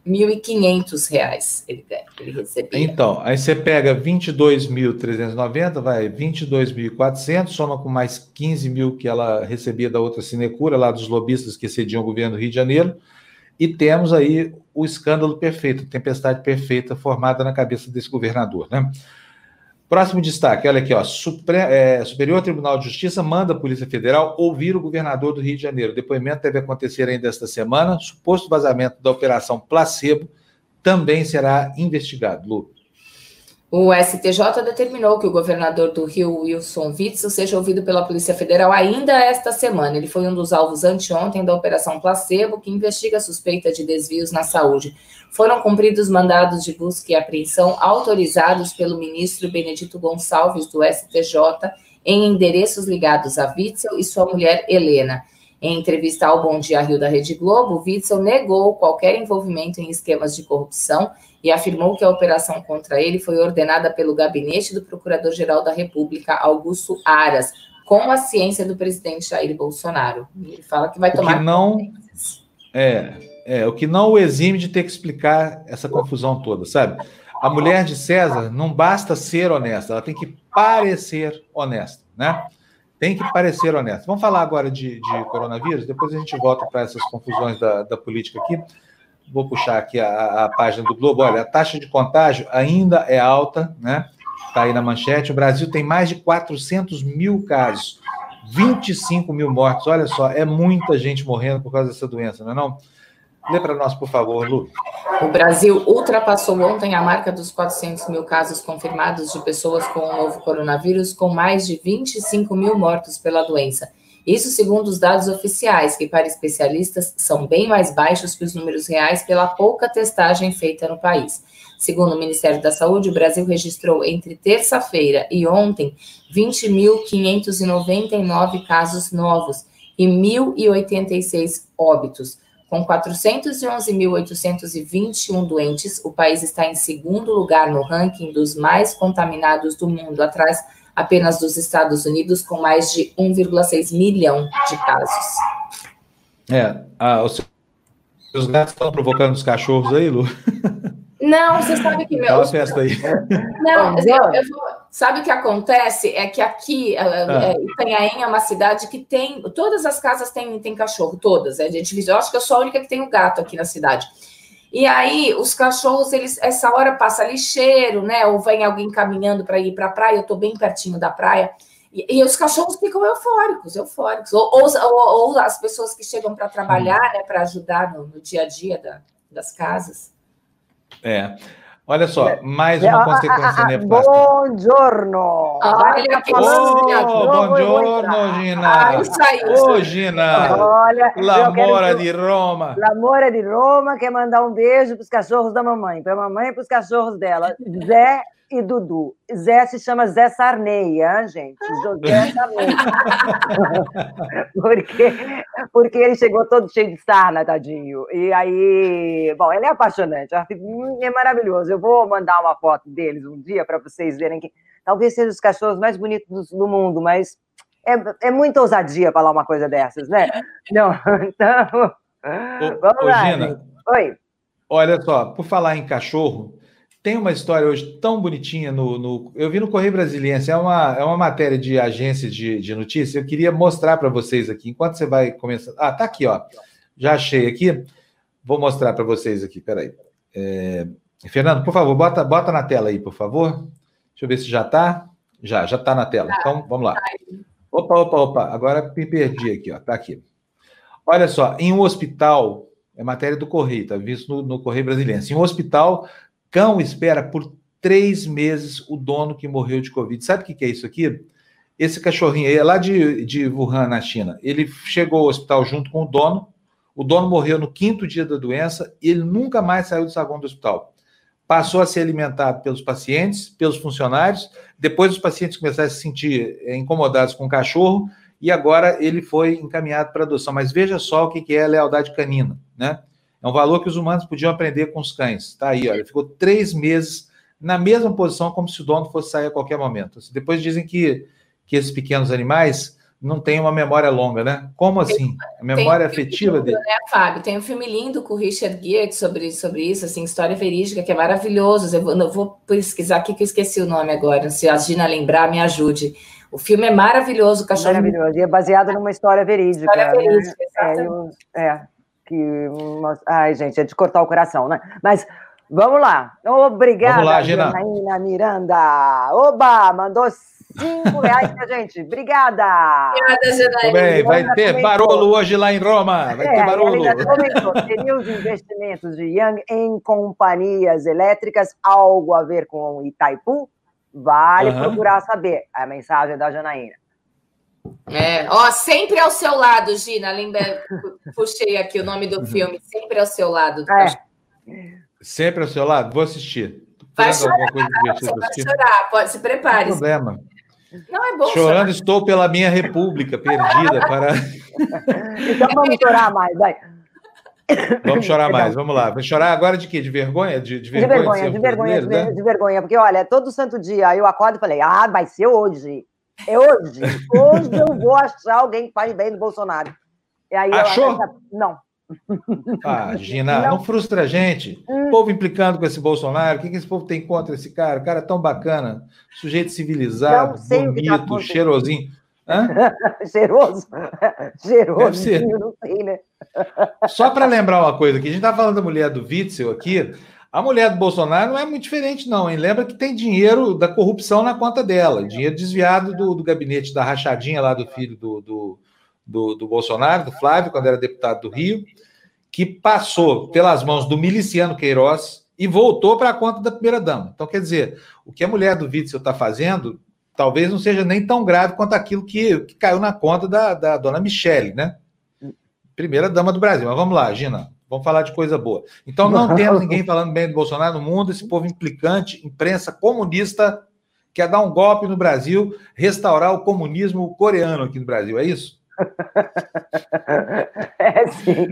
R$ 21.500 ele, ele recebia. Então, aí você pega 22.390, vai 22.400, soma com mais 15 mil que ela recebia da outra sinecura, lá dos lobistas que cediam o governo do Rio de Janeiro, e temos aí o escândalo perfeito, a tempestade perfeita formada na cabeça desse governador, né? Próximo destaque, olha aqui, ó, Supre é, Superior Tribunal de Justiça manda a Polícia Federal ouvir o governador do Rio de Janeiro. O depoimento deve acontecer ainda esta semana. Suposto vazamento da Operação Placebo também será investigado. Lu. O STJ determinou que o governador do Rio, Wilson Witzel, seja ouvido pela Polícia Federal ainda esta semana. Ele foi um dos alvos anteontem da Operação Placebo, que investiga a suspeita de desvios na saúde. Foram cumpridos mandados de busca e apreensão autorizados pelo ministro Benedito Gonçalves, do STJ, em endereços ligados a Witzel e sua mulher Helena. Em entrevista ao Bom Dia Rio da Rede Globo, Witzel negou qualquer envolvimento em esquemas de corrupção e afirmou que a operação contra ele foi ordenada pelo gabinete do Procurador-Geral da República, Augusto Aras, com a ciência do presidente Jair Bolsonaro. Ele fala que vai tomar. O que não, é, é, o que não o exime de ter que explicar essa confusão toda, sabe? A mulher de César não basta ser honesta, ela tem que parecer honesta, né? Tem que parecer honesta. Vamos falar agora de, de coronavírus, depois a gente volta para essas confusões da, da política aqui vou puxar aqui a, a, página do Globo. Olha, a taxa de contágio ainda é alta, né? Está aí na manchete. O Brasil tem mais de 400 mil casos, 25 mil mortos. Olha só, é muita gente morrendo por causa dessa doença, não é não? Lê para nós, por favor, Lu. O Brasil ultrapassou ontem a marca dos 400 mil casos confirmados de pessoas com o novo coronavírus, com mais de 25 mil mortos pela doença. Isso segundo os dados oficiais, que para especialistas são bem mais baixos que os números reais pela pouca testagem feita no país. Segundo o Ministério da Saúde, o Brasil registrou entre terça-feira e ontem 20.599 casos novos e 1.086 óbitos. Com 411.821 doentes, o país está em segundo lugar no ranking dos mais contaminados do mundo, atrás apenas dos Estados Unidos, com mais de 1,6 milhão de casos. É, ah, os seus gatos estão provocando os cachorros aí, Lu? Não, você sabe que... <laughs> Meu, festa aí. Não, eu, eu vou, sabe o que acontece? É que aqui, ah. é, Itanhaém é uma cidade que tem... Todas as casas têm, têm cachorro, todas. A gente, eu acho que eu sou a única que tem um gato aqui na cidade. E aí, os cachorros, eles, essa hora passa lixeiro, né? Ou vem alguém caminhando para ir para a praia, eu estou bem pertinho da praia. E, e, os cachorros ficam eufóricos, eufóricos. Ou, ou, ou, ou as pessoas que chegam para trabalhar, né? Para ajudar no, no, dia a dia da, das casas. É. Olha só, mais uma consequência nefasta. Buongiorno! Olha, que oh, buongiorno, Gina! Ah, isso aí, Ô, Gina! Olha, L'amore di Roma! L'amore di Roma quer mandar um beijo para os cachorros da mamãe, para a mamãe e para os cachorros dela. Zé e Dudu. Zé se chama Zé Sarney, hein, gente? José Sarney. <laughs> porque, porque ele chegou todo cheio de sarna, tadinho. E aí, bom, ele é apaixonante, é maravilhoso. Eu vou mandar uma foto deles um dia para vocês verem que talvez sejam os cachorros mais bonitos do mundo, mas é, é muita ousadia falar uma coisa dessas, né? <laughs> Não, então. Ô, vamos ô, lá. Gina, Oi. Olha só, por falar em cachorro, tem uma história hoje tão bonitinha no. no eu vi no Correio Brasiliense, é uma, é uma matéria de agência de, de notícias. Eu queria mostrar para vocês aqui, enquanto você vai começar. Ah, tá aqui, ó. Já achei aqui. Vou mostrar para vocês aqui, peraí. É... Fernando, por favor, bota, bota na tela aí, por favor. Deixa eu ver se já está. Já, já está na tela. Então, vamos lá. Opa, opa, opa. Agora me perdi aqui, ó. Tá aqui. Olha só, em um hospital, é matéria do Correio, tá visto no, no Correio Brasiliense. Em um hospital Cão espera por três meses o dono que morreu de Covid. Sabe o que é isso aqui? Esse cachorrinho aí é lá de, de Wuhan, na China. Ele chegou ao hospital junto com o dono. O dono morreu no quinto dia da doença e ele nunca mais saiu do saguão do hospital. passou a ser alimentado pelos pacientes, pelos funcionários, depois os pacientes começaram a se sentir eh, incomodados com o cachorro, e agora ele foi encaminhado para adoção. Mas veja só o que é a lealdade canina, né? É um valor que os humanos podiam aprender com os cães. Está aí, olha, ficou três meses na mesma posição, como se o dono fosse sair a qualquer momento. Depois dizem que, que esses pequenos animais não têm uma memória longa, né? Como assim? A memória tem afetiva lindo, dele. Né, Fábio? Tem um filme lindo com o Richard Gere sobre, sobre isso, assim, história verídica, que é maravilhoso. Eu vou, eu vou pesquisar aqui que eu esqueci o nome agora. Se a Gina lembrar, me ajude. O filme é maravilhoso, o cachorro. Maravilhoso. E é baseado numa história verídica. História né? verídica, né? é, é, que. Ai, gente, é de cortar o coração, né? Mas vamos lá. Obrigada, vamos lá, Gina. Janaína Miranda. Oba, mandou cinco <laughs> reais pra gente. Obrigada. Obrigada, Janaína. Bem, vai ter comentou. barulho hoje lá em Roma. Vai é, ter barulho. Teriam os investimentos de Young em companhias elétricas algo a ver com Itaipu? Vale uhum. procurar saber. A mensagem da Janaína. É, ó, sempre ao seu lado, Gina. Lembra, puxei aqui o nome do uhum. filme, sempre ao seu lado. É. Sempre ao seu lado? Vou assistir. Vai chorar, você vai chorar, pode, se prepare. Não problema. Não é bom Chorando chorar. estou pela minha república perdida para. então vamos chorar mais, vai. Vamos chorar mais, vamos lá. Vamos chorar agora de quê? De vergonha? De, de vergonha, de vergonha, de vergonha, de, né? de vergonha, porque olha, todo santo dia eu acordo e falei, ah, vai ser hoje. É hoje. Hoje eu vou achar alguém que fale bem do Bolsonaro. E aí Achou? Eu, não. Ah, Gina, não, não frustra a gente. Hum. O povo implicando com esse Bolsonaro, o que, que esse povo tem contra esse cara? O cara é tão bacana, sujeito civilizado, tá bonito, tá cheirosinho. <laughs> Cheiroso? Cheiroso, não sei, né? Só para lembrar uma coisa aqui, a gente está falando da mulher do Witzel aqui. A mulher do Bolsonaro não é muito diferente, não, hein? Lembra que tem dinheiro da corrupção na conta dela, dinheiro desviado do, do gabinete da rachadinha lá do filho do, do, do, do Bolsonaro, do Flávio, quando era deputado do Rio, que passou pelas mãos do miliciano Queiroz e voltou para a conta da primeira-dama. Então, quer dizer, o que a mulher do Witzel está fazendo talvez não seja nem tão grave quanto aquilo que, que caiu na conta da, da dona Michele, né? Primeira dama do Brasil. Mas vamos lá, Gina. Vamos falar de coisa boa. Então, não temos ninguém falando bem do Bolsonaro no mundo, esse povo implicante, imprensa comunista, quer dar um golpe no Brasil, restaurar o comunismo coreano aqui no Brasil, é isso? <laughs> É sim,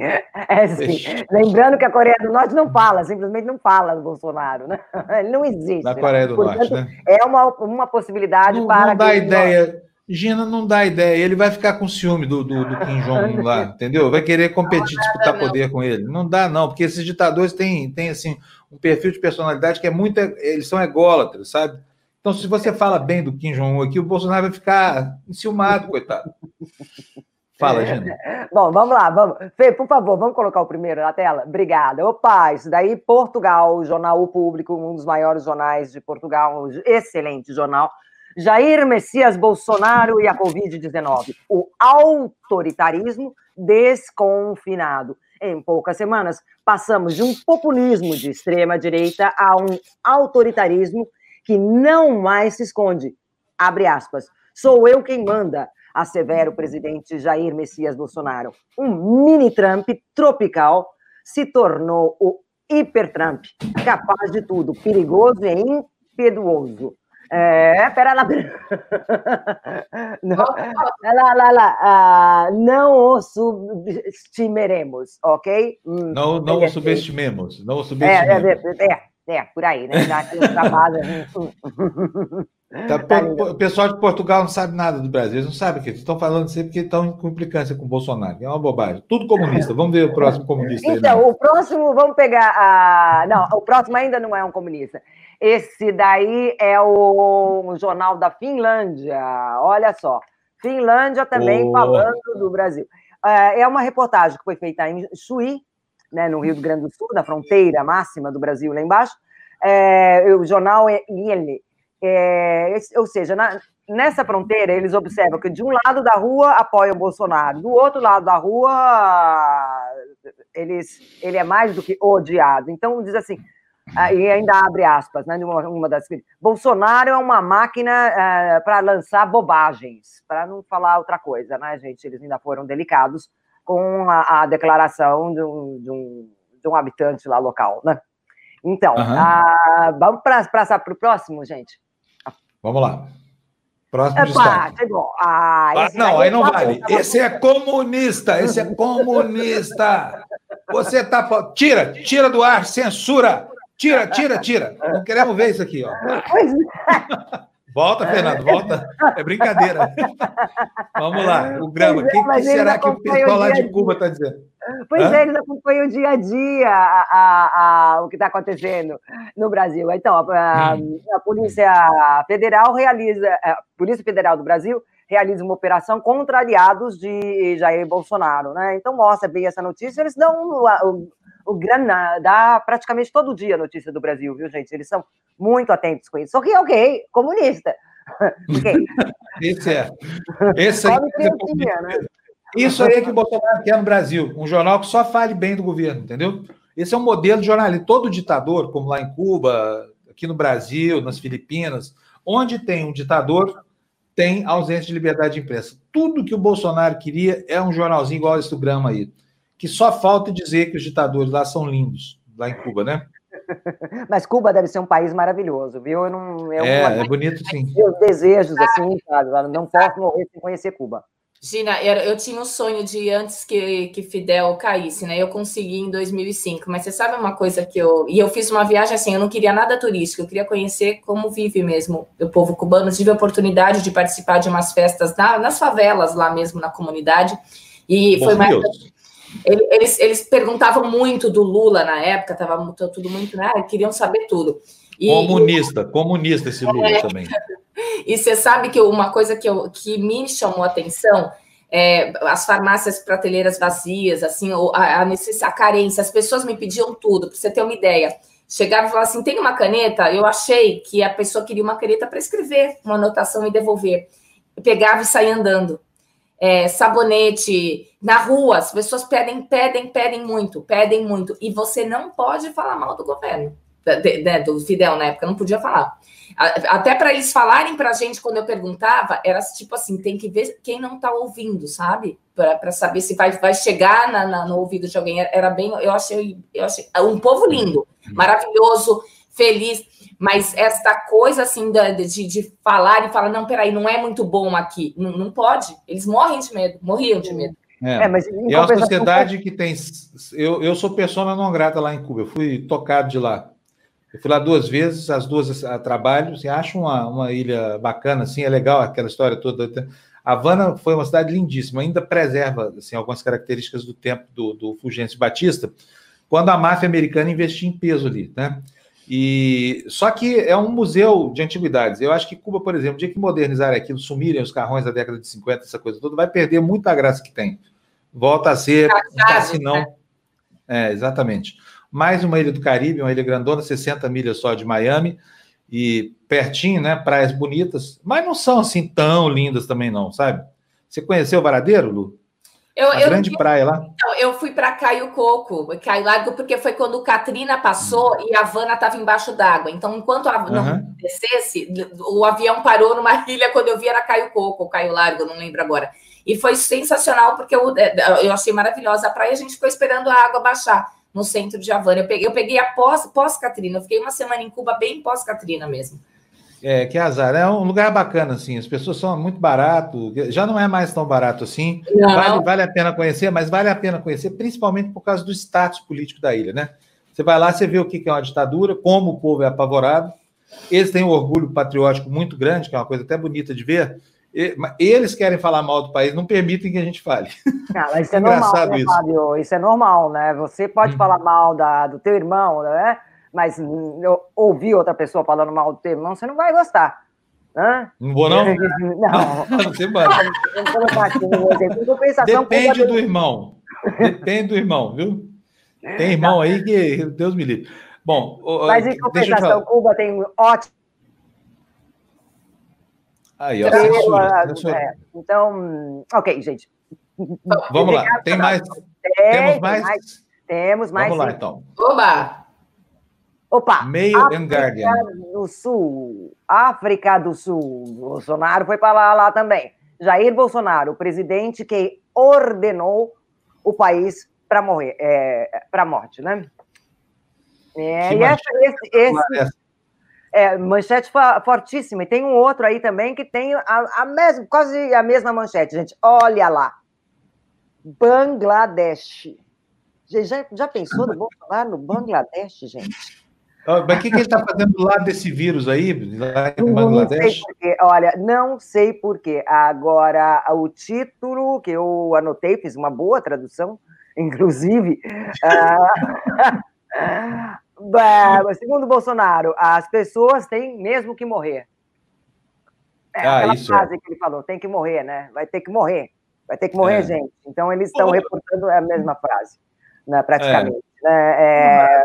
é sim. Lembrando que a Coreia do Norte não fala, simplesmente não fala do Bolsonaro, né? <laughs> Ele não existe. Na Coreia do Portanto, Norte, né? É uma, uma possibilidade não, para. Não dá ideia. Gina não dá ideia, ele vai ficar com ciúme do, do, do Kim Jong-un lá, <laughs> entendeu? Vai querer competir, não, disputar não. poder com ele. Não dá, não, porque esses ditadores têm, têm assim, um perfil de personalidade que é muito. Eles são ególatras, sabe? Então, se você fala bem do Kim Jong-un aqui, o Bolsonaro vai ficar enciumado, coitado. Fala, Gina. Bom, vamos lá. Vamos. Fê, por favor, vamos colocar o primeiro na tela? Obrigada. Opa, isso daí, Portugal, o Jornal o Público, um dos maiores jornais de Portugal, um excelente jornal. Jair Messias Bolsonaro e a Covid-19. O autoritarismo desconfinado. Em poucas semanas, passamos de um populismo de extrema-direita a um autoritarismo que não mais se esconde. Abre aspas. Sou eu quem manda, assevera o presidente Jair Messias Bolsonaro. Um mini Trump tropical se tornou o hiper-Trump, capaz de tudo, perigoso e impetuoso. É, pera lá. <laughs> Não, lá, lá, lá. Ah, não o subestimaremos, ok? Hum, não, não o subestimemos, não o subestimemos. É, é, é, é, por aí, né? trabalho. Tá, <laughs> tá o pessoal de Portugal não sabe nada do Brasil, eles não sabem o que estão falando sempre que estão com implicância com o Bolsonaro. É uma bobagem. Tudo comunista. Vamos ver o próximo comunista. Então, aí, o próximo, vamos pegar a. Não, o próximo ainda não é um comunista. Esse daí é o jornal da Finlândia. Olha só. Finlândia também oh. falando do Brasil. É, é uma reportagem que foi feita em Chuí, né, no Rio Grande do Sul, na fronteira máxima do Brasil, lá embaixo. É, o jornal é IL. É, ou seja, na, nessa fronteira, eles observam que de um lado da rua apoiam o Bolsonaro, do outro lado da rua eles, ele é mais do que odiado. Então, diz assim, e ainda abre aspas, né, uma, uma das Bolsonaro é uma máquina é, para lançar bobagens, para não falar outra coisa, né, gente? Eles ainda foram delicados com a, a declaração de um, de, um, de um habitante lá local, né? Então, uhum. ah, vamos passar para o próximo, gente? Vamos lá. Próximo Epa, chegou. Ah, ah não, aí não tá vale. Tá esse é comunista, esse é comunista. Você tá. Tira, tira do ar, censura. Tira, tira, tira. <laughs> Não queremos ver isso aqui, ó. Pois é. Volta, Fernando, volta. É brincadeira. Vamos lá, o grama. O que, que será que o pessoal lá de Cuba está dizendo? Pois Hã? é, eles acompanham o dia a dia a, a, a, o que está acontecendo no Brasil. Então, a, hum. a, Polícia Federal realiza, a Polícia Federal do Brasil realiza uma operação contra aliados de Jair Bolsonaro, né? Então mostra bem essa notícia. Eles dão o, o, o grana, dá praticamente todo dia a notícia do Brasil, viu, gente? Eles são muito atentos com isso. Só que, ok, comunista. <laughs> Okay. Esse é. Esse é né? Isso aí é que o Bolsonaro quer no Brasil. Um jornal que só fale bem do governo, entendeu? Esse é um modelo de jornalismo. Todo ditador, como lá em Cuba, aqui no Brasil, nas Filipinas, onde tem um ditador, tem ausência de liberdade de imprensa. Tudo que o Bolsonaro queria é um jornalzinho igual esse do Grama aí. Que só falta dizer que os ditadores lá são lindos, lá em Cuba, né? <laughs> Mas Cuba deve ser um país maravilhoso, viu? Eu não, eu é, é bonito sim. Meus desejos, assim, sabe? Não posso morrer sem conhecer Cuba. Gina, eu tinha um sonho de antes que, que Fidel caísse, né? Eu consegui em 2005, mas você sabe uma coisa que eu. E eu fiz uma viagem assim, eu não queria nada turístico, eu queria conhecer como vive mesmo o povo cubano. Tive a oportunidade de participar de umas festas na, nas favelas, lá mesmo na comunidade. E Bom foi mais. Deus. Eles, eles perguntavam muito do Lula na época, estava tudo muito, né? Queriam saber tudo. E, comunista, comunista esse Lula é, também. <laughs> E você sabe que uma coisa que, eu, que me chamou a atenção é, as farmácias prateleiras vazias, assim, a, a, a carência, as pessoas me pediam tudo, para você ter uma ideia. Chegava e falava assim: tem uma caneta? Eu achei que a pessoa queria uma caneta para escrever uma anotação e devolver. Eu pegava e saía andando é, sabonete na rua, as pessoas pedem, pedem, pedem muito, pedem muito, e você não pode falar mal do governo, de, de, do Fidel na época, não podia falar. Até para eles falarem para a gente quando eu perguntava, era tipo assim: tem que ver quem não está ouvindo, sabe? Para saber se vai, vai chegar na, na, no ouvido de alguém. Era bem, eu achei, eu achei um povo lindo, maravilhoso, feliz. Mas esta coisa assim de, de, de, falar e falar, não, peraí, não é muito bom aqui. Não, não pode. Eles morrem de medo, morriam de medo. É, é mas é uma sociedade que tem. Eu, eu sou persona não grata lá em Cuba, eu fui tocado de lá. Eu fui lá duas vezes, as duas a trabalho, assim, acho uma, uma ilha bacana, assim, é legal aquela história toda. Havana foi uma cidade lindíssima, ainda preserva assim, algumas características do tempo do, do Fulgêncio Batista, quando a máfia americana investia em peso ali, né? E só que é um museu de antiguidades. Eu acho que Cuba, por exemplo, o dia que modernizar aquilo, sumirem os carrões da década de 50, essa coisa toda, vai perder muita graça que tem. Volta a ser um cassinão. Né? É, exatamente. Mais uma ilha do Caribe, uma ilha grandona, 60 milhas só de Miami, e pertinho, né? Praias bonitas, mas não são assim tão lindas também, não, sabe? Você conheceu o Varadeiro, Lu? Eu, a eu, grande praia lá. Então, eu fui para Caio Coco, Caio Largo, porque foi quando o Katrina passou uhum. e a Havana estava embaixo d'água. Então, enquanto a uhum. não descesse, o avião parou numa <laughs> ilha quando eu vi era Caio Coco, Caio Largo, não lembro agora. E foi sensacional, porque eu, é, eu achei maravilhosa a praia, a gente ficou esperando a água baixar no centro de Havana. Eu peguei, eu peguei a pós-Katrina, eu fiquei uma semana em Cuba bem pós-Katrina mesmo. É, que azar. É um lugar bacana, assim. As pessoas são muito barato. Já não é mais tão barato assim. Vale, vale a pena conhecer, mas vale a pena conhecer, principalmente por causa do status político da ilha, né? Você vai lá, você vê o que é uma ditadura, como o povo é apavorado. Eles têm um orgulho patriótico muito grande, que é uma coisa até bonita de ver. Eles querem falar mal do país, não permitem que a gente fale. <laughs> Isso é, <laughs> normal, né, Fábio? Isso é normal, né? Você pode hum. falar mal da, do teu irmão, né? Mas eu ouvir outra pessoa falando mal do teu irmão, você não vai gostar. Hã? Não vou, não? <laughs> Não. <laughs> Você vai. Depende do irmão. Depende do irmão, viu? Tem irmão aí que Deus me livre. Bom, mas em compensação, Cuba tem ótimo. Aí, ó, censura, censura. É, então, ok, gente. Vamos lá, tem mais. Tem, temos mais? mais? Temos mais. Vamos sim. lá, então. Oba! Opa, Mail África and Guardian. do Sul, África do Sul, Bolsonaro foi para lá, lá também. Jair Bolsonaro, o presidente que ordenou o país para morrer, é, para morte, né? É, e essa, esse, esse é, manchete fortíssima. E tem um outro aí também que tem a, a mesma, quase a mesma manchete, gente. Olha lá. Bangladesh. Já, já pensou no Bolsonaro no Bangladesh, gente? Mas o que, que ele está fazendo lá desse vírus aí, lá em Bangladesh? Não Olha, não sei porquê. Agora, o título que eu anotei, fiz uma boa tradução, <laughs> inclusive. <laughs> uh, segundo Bolsonaro, as pessoas têm mesmo que morrer. É ah, aquela isso é. frase que ele falou, tem que morrer, né? Vai ter que morrer. Vai ter que morrer, é. gente. Então, eles estão reportando a mesma frase, né, praticamente. É. Né? É,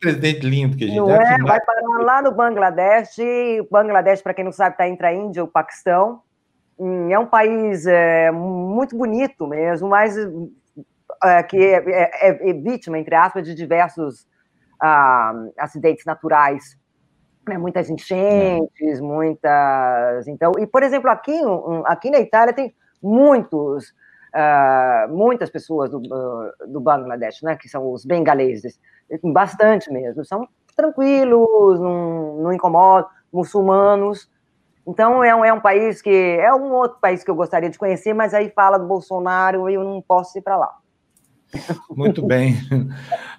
presidente lindo que a gente não é, vai parar lá no Bangladesh. Bangladesh, para quem não sabe, está entre a Índia e o Paquistão. Hum, é um país é, muito bonito mesmo, mas é, que é, é, é, vítima, entre aspas, de diversos ah, acidentes naturais. Né? Muitas enchentes, muitas. Então, e por exemplo, aqui, aqui na Itália tem muitos uh, muitas pessoas do, uh, do Bangladesh, né, que são os bengaleses, bastante mesmo, são tranquilos, não, não incomodam, muçulmanos. Então é um, é um país que é um outro país que eu gostaria de conhecer, mas aí fala do Bolsonaro e eu não posso ir para lá. Muito bem.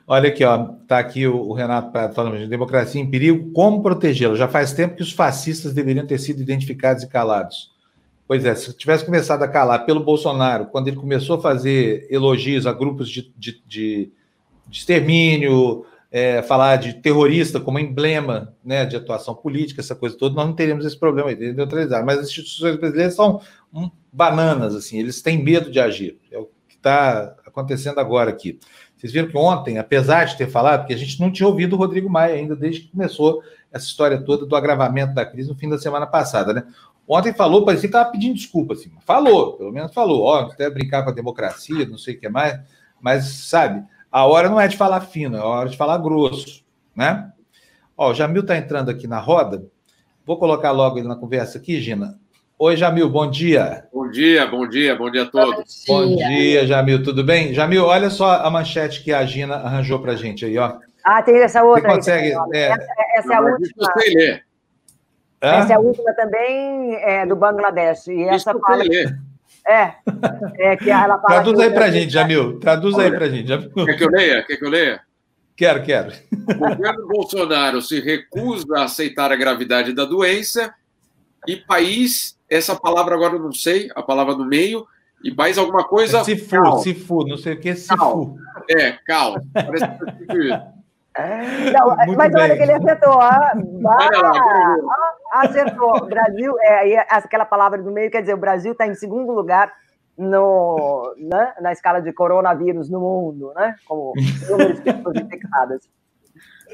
Olha aqui, ó, tá aqui o, o Renato Prado falando de democracia em perigo, como protegê-la? Já faz tempo que os fascistas deveriam ter sido identificados e calados. Pois é, se tivesse começado a calar pelo Bolsonaro, quando ele começou a fazer elogios a grupos de, de, de, de extermínio, é, falar de terrorista como emblema né, de atuação política, essa coisa toda, nós não teríamos esse problema aí de neutralizar. Mas as instituições brasileiras são um, bananas, assim, eles têm medo de agir. É o que está acontecendo agora aqui. Vocês viram que ontem, apesar de ter falado, porque a gente não tinha ouvido o Rodrigo Maia ainda desde que começou essa história toda do agravamento da crise no fim da semana passada, né? Ontem falou, parecia que estava pedindo desculpa, assim. Falou, pelo menos falou. Ó, até brincar com a democracia, não sei o que mais. Mas, sabe, a hora não é de falar fino, é a hora de falar grosso, né? Ó, o Jamil está entrando aqui na roda. Vou colocar logo ele na conversa aqui, Gina. Oi, Jamil, bom dia. Bom dia, bom dia, bom dia a todos. Bom dia, bom dia Jamil, tudo bem? Jamil, olha só a manchete que a Gina arranjou para gente aí, ó. Ah, tem essa outra. Você consegue? É... Essa, essa é a última. Eu sei ler. Essa é a última também é, do Bangladesh. E essa fala. É, é que ela fala Traduz aí para a gente, Jamil. Traduz Olha, aí para a gente. Jamil. Quer que eu leia? Quer que eu leia? Quero, quero. O governo Bolsonaro se recusa a aceitar a gravidade da doença e país, essa palavra agora eu não sei, a palavra no meio, e mais alguma coisa. É Cifu, Cifu, não sei o que é Cifu. É, cal. Parece que é não, mas bem. olha que ele acertou. Ah, ah, acertou. Brasil, é, aquela palavra do meio quer dizer, o Brasil está em segundo lugar no, né, na escala de coronavírus no mundo, né? Como <laughs> número de pessoas infectadas.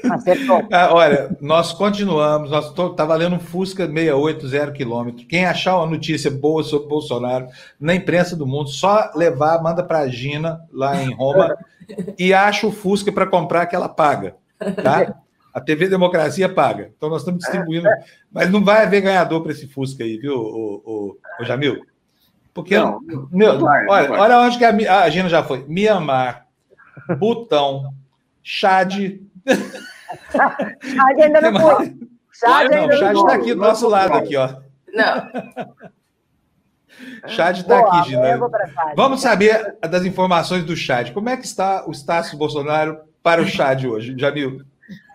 Acertou. <laughs> Ah, olha, nós continuamos, nós está valendo um Fusca 680 quilômetros. Quem achar uma notícia boa sobre Bolsonaro na imprensa do mundo, só levar, manda para a Gina, lá em Roma, e acha o Fusca para comprar que ela paga. Tá? A TV Democracia paga. Então nós estamos distribuindo. Mas não vai haver ganhador para esse Fusca aí, viu, o, o, o Jamil? Porque, não, meu, não vai, olha, olha onde que a, a Gina já foi. Mianmar, Butão, Chad. <laughs> Chad ainda não foi. Chad ainda não, Chad está aqui do nosso lado, aqui, ó. Não. Chad está aqui, Gina. Vamos saber das informações do Chad. Como é que está o Estácio Bolsonaro para o Chad hoje, Jamil?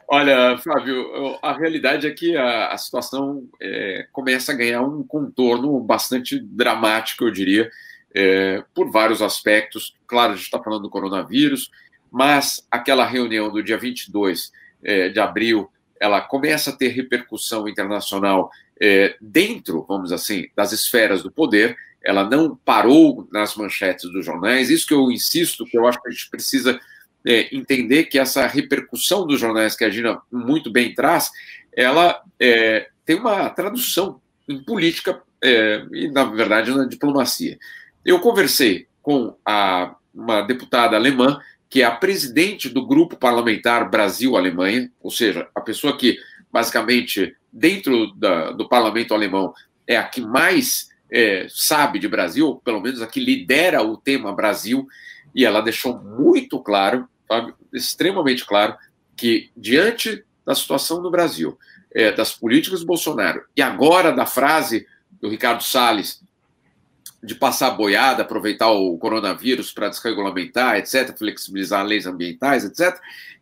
Olha, Flávio, a realidade é que a, a situação é, começa a ganhar um contorno bastante dramático, eu diria, é, por vários aspectos. Claro, a gente está falando do coronavírus, mas aquela reunião do dia 22 é, de abril, ela começa a ter repercussão internacional é, dentro, vamos assim, das esferas do poder. Ela não parou nas manchetes dos jornais. Isso que eu insisto, que eu acho que a gente precisa é, entender que essa repercussão dos jornais que a Gina muito bem traz, ela tem uma tradução em política e, na verdade, na diplomacia. Eu conversei com a, uma deputada alemã, que é a presidente do grupo parlamentar Brasil-Alemanha, ou seja, a pessoa que, basicamente, dentro da, do parlamento alemão, é a que mais é, sabe de Brasil, pelo menos a que lidera o tema Brasil, e ela deixou muito claro extremamente claro que, diante da situação no Brasil, é, das políticas do Bolsonaro, e agora da frase do Ricardo Salles de passar boiada, aproveitar o coronavírus para desregulamentar, etc., flexibilizar leis ambientais, etc.,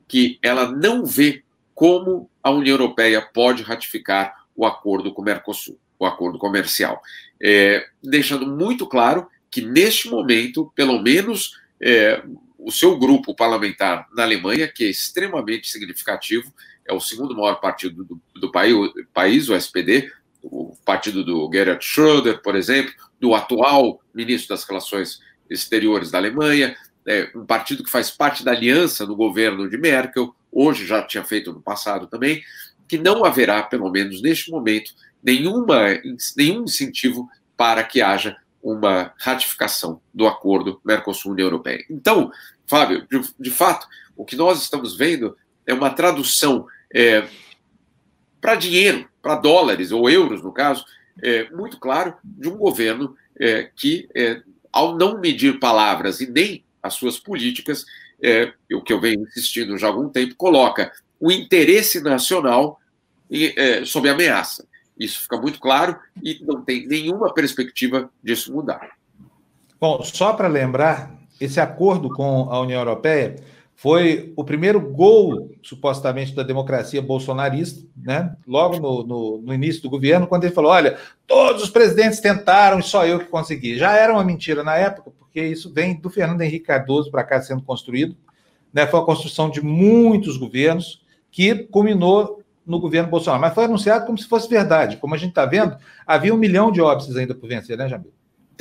que ela não vê como a União Europeia pode ratificar o acordo com o Mercosul, o acordo comercial. É, deixando muito claro que, neste momento, pelo menos é, o seu grupo parlamentar na Alemanha, que é extremamente significativo, é o segundo maior partido do, do país, o SPD, o partido do Gerhard Schröder, por exemplo, do atual ministro das Relações Exteriores da Alemanha, é, um partido que faz parte da aliança no governo de Merkel, hoje já tinha feito no passado também, que não haverá, pelo menos neste momento, nenhuma, nenhum incentivo para que haja uma ratificação do acordo Mercosul-União Europeia. Então, Fábio, de, de, fato, o que nós estamos vendo é uma tradução é, para dinheiro, para dólares ou euros, no caso, é, muito claro, de um governo é, que, é, ao não medir palavras e nem as suas políticas, é, o que eu venho insistindo já há algum tempo, coloca o interesse nacional é, sob ameaça. Isso fica muito claro e não tem nenhuma perspectiva disso mudar. Bom, só para lembrar, esse acordo com a União Europeia foi o primeiro gol, supostamente, da democracia bolsonarista, né? logo no, no, no, início do governo, quando ele falou: olha, todos os presidentes tentaram e só eu que consegui. Já era uma mentira na época, porque isso vem do Fernando Henrique Cardoso para cá sendo construído. Né? Foi a construção de muitos governos que culminou no governo Bolsonaro. Mas foi anunciado como se fosse verdade. Como a gente está vendo, havia um milhão de óbices ainda por vencer, né, Jamil?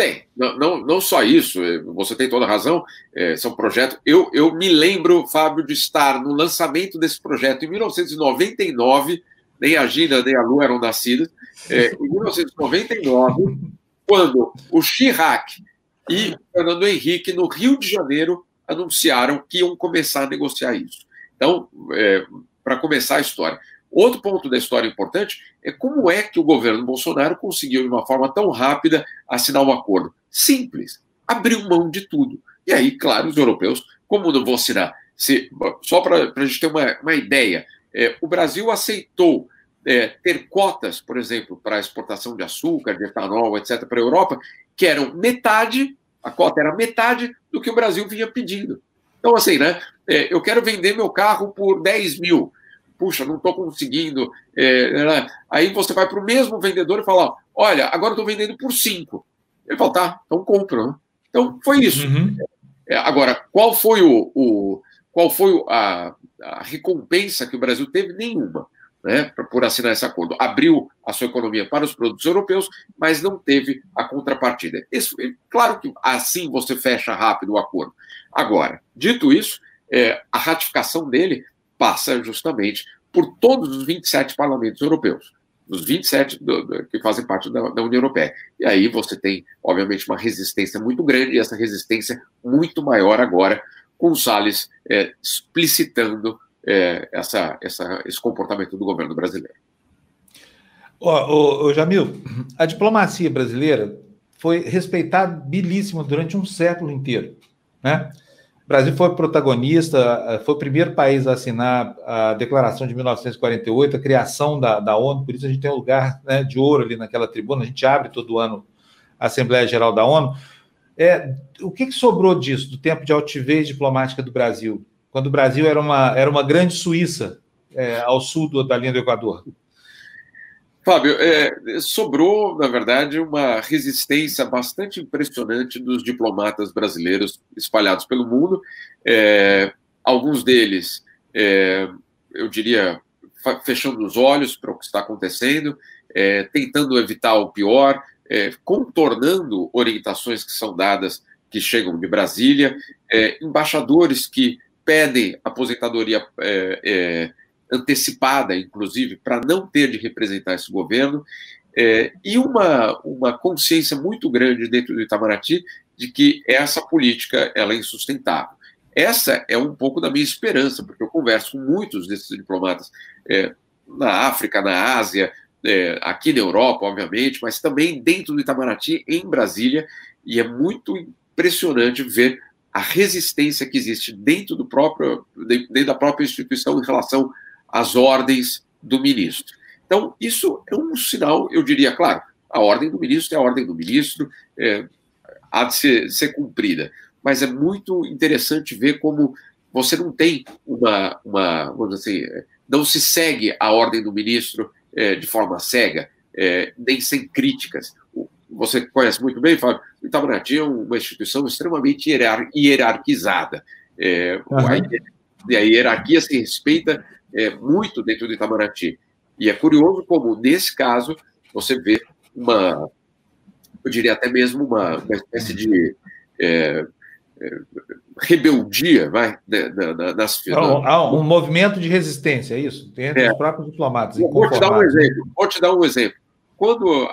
Tem, não, não, não só isso, é, você tem toda a razão, é, são projetos. Eu, eu me lembro, Fábio, de estar no lançamento desse projeto em 1999, nem a Gina nem a Lu eram nascidas, é, em 1999, quando o Chirac e Fernando Henrique, no Rio de Janeiro, anunciaram que iam começar a negociar isso. Então, é, para começar a história. Outro ponto da história importante é como é que o governo Bolsonaro conseguiu, de uma forma tão rápida, assinar um acordo. Simples, abriu mão de tudo. E aí, claro, os europeus, como não vão assinar? Se, só para a gente ter uma, uma ideia, é, o Brasil aceitou é, ter cotas, por exemplo, para exportação de açúcar, de etanol, etc., para a Europa, que eram metade, a cota era metade do que o Brasil vinha pedindo. Então, assim, né? É, eu quero vender meu carro por 10 mil puxa, não estou conseguindo. É, né? aí você vai para o mesmo vendedor e fala: olha, agora estou vendendo por cinco. Ele fala: tá, então compra. Né? Então foi isso. Uhum. É, agora, qual foi o, o qual foi a, a, recompensa que o Brasil teve? Nenhuma. Né, por assinar esse acordo. Abriu a sua economia para os produtos europeus, mas não teve a contrapartida. Isso, claro que assim você fecha rápido o acordo. Agora, dito isso, é, a ratificação dele passa justamente por todos os 27 parlamentos europeus, os 27 do, do, que fazem parte da, da, União Europeia. E aí você tem, obviamente, uma resistência muito grande, e essa resistência muito maior agora, com o Salles é, explicitando é, essa, essa, esse comportamento do governo brasileiro. Ô, Jamil, a diplomacia brasileira foi respeitabilíssima durante um século inteiro, né? Brasil foi protagonista, eh, foi o primeiro país a assinar a Declaração de 1948, a criação da, da ONU, por isso a gente tem um lugar né, de ouro ali naquela tribuna, a gente abre todo ano a Assembleia Geral da ONU. É, o que, que sobrou disso, do tempo de altivez diplomática do Brasil, quando o Brasil era uma, era uma grande Suíça é, ao sul do, da linha do Equador? Fábio, é, sobrou, na verdade, uma resistência bastante impressionante dos diplomatas brasileiros espalhados pelo mundo. É, alguns deles, é, eu diria, fechando os olhos para o que está acontecendo, é, tentando evitar o pior, é, contornando orientações que são dadas que chegam de Brasília, é, embaixadores que pedem aposentadoria antecipada, inclusive, para não ter de representar esse governo, é, e uma, uma consciência muito grande dentro do Itamaraty de que essa política ela é insustentável. Essa é um pouco da minha esperança, porque eu converso com muitos desses diplomatas é, na África, na Ásia, é, aqui na Europa, obviamente, mas também dentro do Itamaraty, em Brasília, e é muito impressionante ver a resistência que existe dentro do próprio dentro da própria instituição em relação às ordens do ministro. Então, isso é um sinal, eu diria, claro, a ordem do ministro é a ordem do ministro, é, há de ser, ser cumprida. Mas é muito interessante ver como você não tem uma, uma vamos dizer assim, não se segue a ordem do ministro é, de forma cega, é, nem sem críticas. Você conhece muito bem, Fábio, o Itamaraty é uma instituição extremamente hierarquizada. É, uhum. a, a, hierarquia se respeita é, muito dentro do Itamaraty. E é curioso como, nesse caso, você vê uma, eu diria até mesmo uma, uma espécie de é, é, rebeldia vai, né, nas Há um, movimento de resistência, é isso? Entre é. os próprios diplomatas. Vou te dar um exemplo. Vou te dar um exemplo. Quando,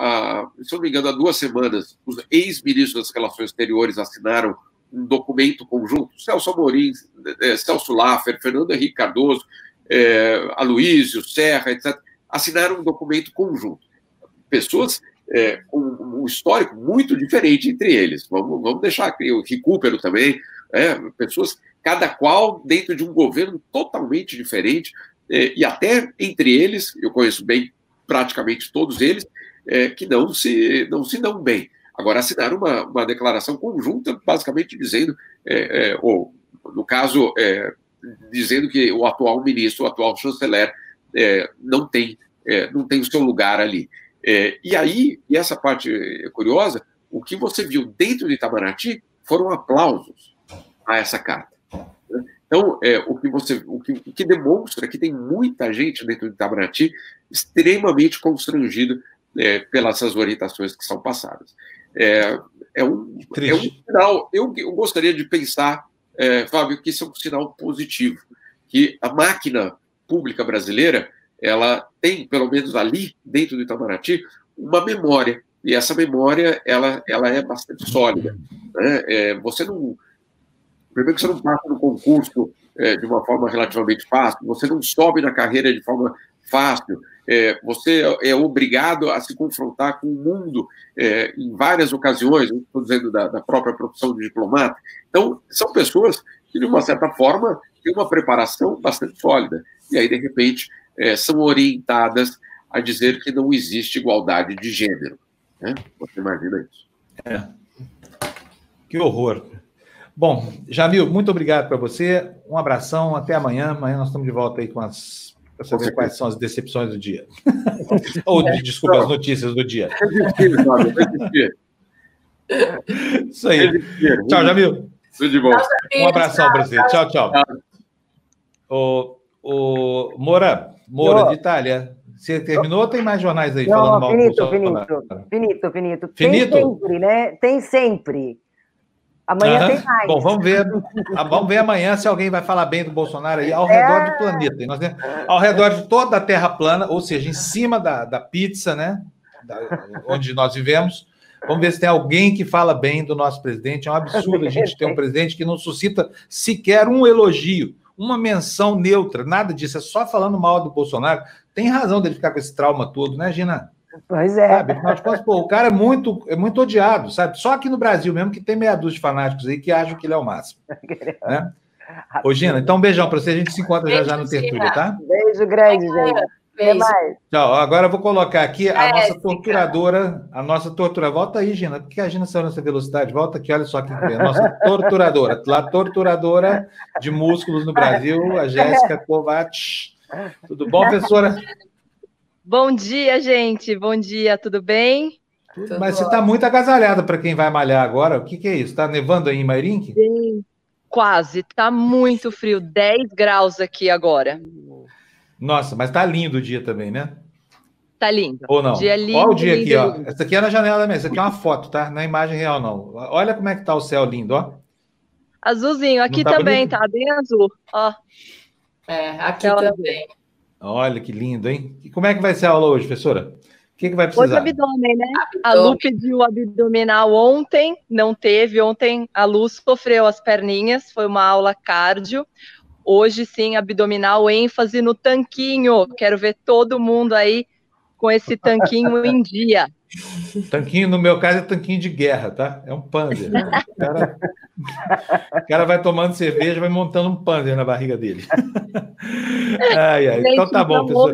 se eu não me engano, há duas semanas, os ex-ministros das Relações Exteriores assinaram um documento conjunto, Celso Amorim, é, Celso Laffer, Fernando Henrique Cardoso, é, Aloysio, Serra, etc., assinaram um documento conjunto. Pessoas é, com um histórico muito diferente entre eles. Vamos, vamos deixar o recupero também, é, pessoas, cada qual dentro de um governo totalmente diferente, é, e até entre eles, eu conheço bem praticamente todos eles, é, que não se, não se dão bem. Agora, assinaram uma, uma declaração conjunta, basicamente dizendo, é, é, ou, no caso, dizendo que o atual ministro, o atual chanceler, não tem não tem o seu lugar ali. É, e aí, e essa parte é curiosa, o que você viu dentro de Itamaraty foram aplausos a essa carta. Então, é, o, que você, o, que, o que demonstra que tem muita gente dentro de Itamaraty extremamente constrangido é, pelas orientações que são passadas. É, é, um, é um sinal, eu, eu gostaria de pensar, é, Fábio, que isso é um sinal positivo, que a máquina pública brasileira ela tem, pelo menos ali, dentro do Itamaraty, uma memória. E essa memória, ela, ela é bastante sólida. Né? É, você não... Primeiro que você não passa no concurso é, de uma forma relativamente fácil, você não sobe na carreira de forma fácil, é, você é obrigado a se confrontar com o mundo é, em várias ocasiões, estou dizendo da, da, própria profissão de diplomata. Então, são pessoas que, de uma certa forma, têm uma preparação bastante sólida. E aí, de repente, é, são orientadas a dizer que não existe igualdade de gênero. Né? Você imagina isso. É. Que horror. Bom, Jamil, muito obrigado para você. Um abração, até amanhã. Amanhã nós estamos de volta aí com as. Para saber quais são as decepções do dia. <laughs> Ou, de, desculpa, as notícias do dia. Isso aí. Tchau, Jamil. Tudo de bom. Um abração para você. Tchau, tchau. O, o Moura, Moura, de Itália. Você terminou ou tem mais jornais aí não, falando mal finito, finito, finito, finito. Finito? Tem sempre, né? Tem sempre. Amanhã tem mais. Bom, vamos ver. Ah, vamos ver amanhã se alguém vai falar bem do Bolsonaro aí ao redor é... do planeta. Nós ao redor de toda a Terra plana, ou seja, em cima da, da pizza, né? Da, onde nós vivemos. Vamos ver se tem alguém que fala bem do nosso presidente. É um absurdo a gente ter um presidente que não suscita sequer um elogio uma menção neutra, nada disso, é só falando mal do Bolsonaro. Tem razão dele ficar com esse trauma todo, né, Gina? Pois é. Sabe? Afinal pô, o cara é muito, é muito odiado, sabe? Só aqui no Brasil mesmo que tem meia dúzia de fanáticos aí que acham que ele é o máximo. <laughs> né? Ô, Gina, então um beijão para você. A gente se encontra Beijo, já já no Tertúlia, tá? Beijo grande, gente. Até mais. Tchau. Agora eu vou colocar aqui a é, nossa torturadora, a nossa torturadora. Volta aí, Gina. Por que a Gina saiu nessa velocidade? Volta aqui, olha só que a nossa torturadora. A torturadora de músculos no Brasil, a Jéssica Kovac. Tudo bom, professora? Bom dia, gente. Bom dia, tudo bem? Tudo Mas você está muito agasalhada para quem vai malhar agora. O que, que é isso? Está nevando aí em Mairink? Quase. Está muito frio. 10 graus aqui agora. Nossa, mas tá lindo o dia também, né? Tá lindo. Ou não? Dia lindo, Olha o dia lindo, aqui, lindo. ó. Essa aqui é na janela mesmo. Essa aqui é uma foto, tá? Não é imagem real, não. Olha como é que tá o céu lindo, ó. Azulzinho. Aqui tá também, bonito? tá bem azul. Ó. É, aqui também. Olha que lindo, hein? E como é que vai ser a aula hoje, professora? O que, que vai precisar? Hoje abdômen, né? Abdômen. A Lu pediu abdominal ontem, não teve. Ontem a Lu sofreu as perninhas, foi uma aula cardio. Hoje sim, abdominal, ênfase no tanquinho. Quero ver todo mundo aí com esse tanquinho em dia. <laughs> Tanquinho, no meu caso, é tanquinho de guerra, tá? É um panzer. O cara, o cara vai tomando cerveja, vai montando um panzer na barriga dele. Ai, ai. Então tá bom, pessoal.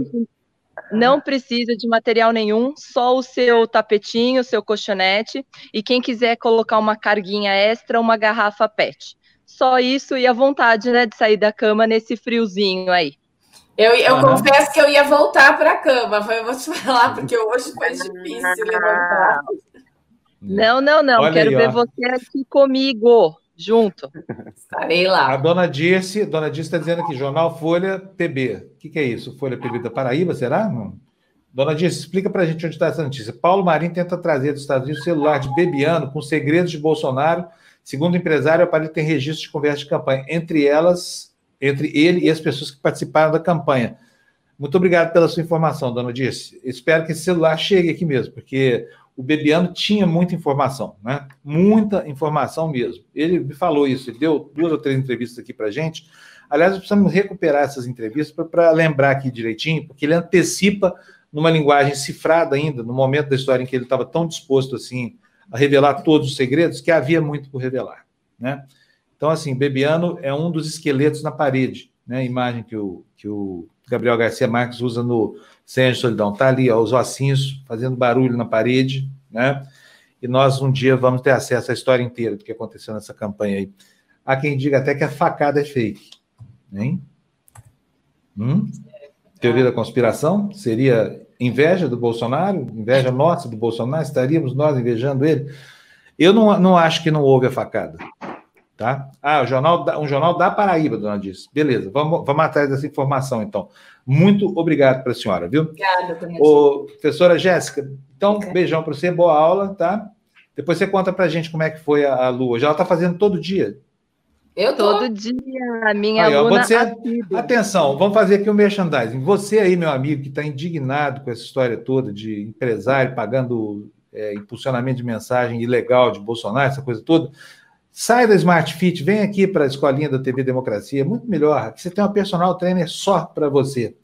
Não precisa de material nenhum, só o seu tapetinho, o seu colchonete. E quem quiser colocar uma carguinha extra, uma garrafa PET. Só isso e a vontade, né, de sair da cama nesse friozinho aí. Eu, eu confesso que eu ia voltar para a cama, eu vou te falar, porque hoje foi difícil <laughs> levantar. Não, não, não. Olha Quero aí, ver você aqui comigo, junto. Estarei lá. A dona Dirce, dona Dirce está dizendo aqui, Jornal Folha PB. O que, que é isso? Folha PB da Paraíba, será? Não. Dona Dirce, explica para a gente onde está essa notícia. Paulo Marinho tenta trazer dos Estados Unidos o celular de Bebiano com segredos de Bolsonaro. Segundo o empresário, o aparelho tem registro de conversa de campanha. Entre elas, entre ele e as pessoas que participaram da campanha. Muito obrigado pela sua informação, dona Dirce. Espero que esse celular chegue aqui mesmo, porque o Bebiano tinha muita informação, né? Muita informação mesmo. Ele me falou isso, ele deu duas ou três entrevistas aqui para gente. Aliás, precisamos recuperar essas entrevistas para lembrar aqui direitinho, porque ele antecipa numa linguagem cifrada ainda, no momento da história em que ele estava tão disposto assim a revelar todos os segredos, que havia muito por revelar, né? Então, assim, Bebiano é um dos esqueletos na parede, né? A imagem que o, que o Gabriel Garcia Marques usa no Senhor Solidão. Está ali, ó, os ossinhos fazendo barulho na parede, né? E nós um dia vamos ter acesso à história inteira do que aconteceu nessa campanha aí. Há quem diga até que a facada é fake, hein? Hum? Teoria da conspiração? Seria inveja do Bolsonaro? Inveja nossa do Bolsonaro? Estaríamos nós invejando ele? Eu não, não acho que não houve a facada. Tá? Ah, o jornal, um jornal da Paraíba, dona Disse. Beleza, vamos, vamos atrás dessa informação, então. Muito obrigado para a senhora, viu? Obrigada, Ô, Professora Jéssica, então, okay. beijão para você, boa aula, tá? Depois você conta para a gente como é que foi a, a lua. Já ela está fazendo todo dia? Eu tô. Todo dia, a minha aí, aluna... Você... Atenção, vamos fazer aqui o um merchandising. Você aí, meu amigo, que está indignado com essa história toda de empresário pagando é, impulsionamento de mensagem ilegal de Bolsonaro, essa coisa toda, Sai da Smart Fit, vem aqui para a escolinha da TV Democracia, é muito melhor. Aqui você tem uma personal trainer só para você.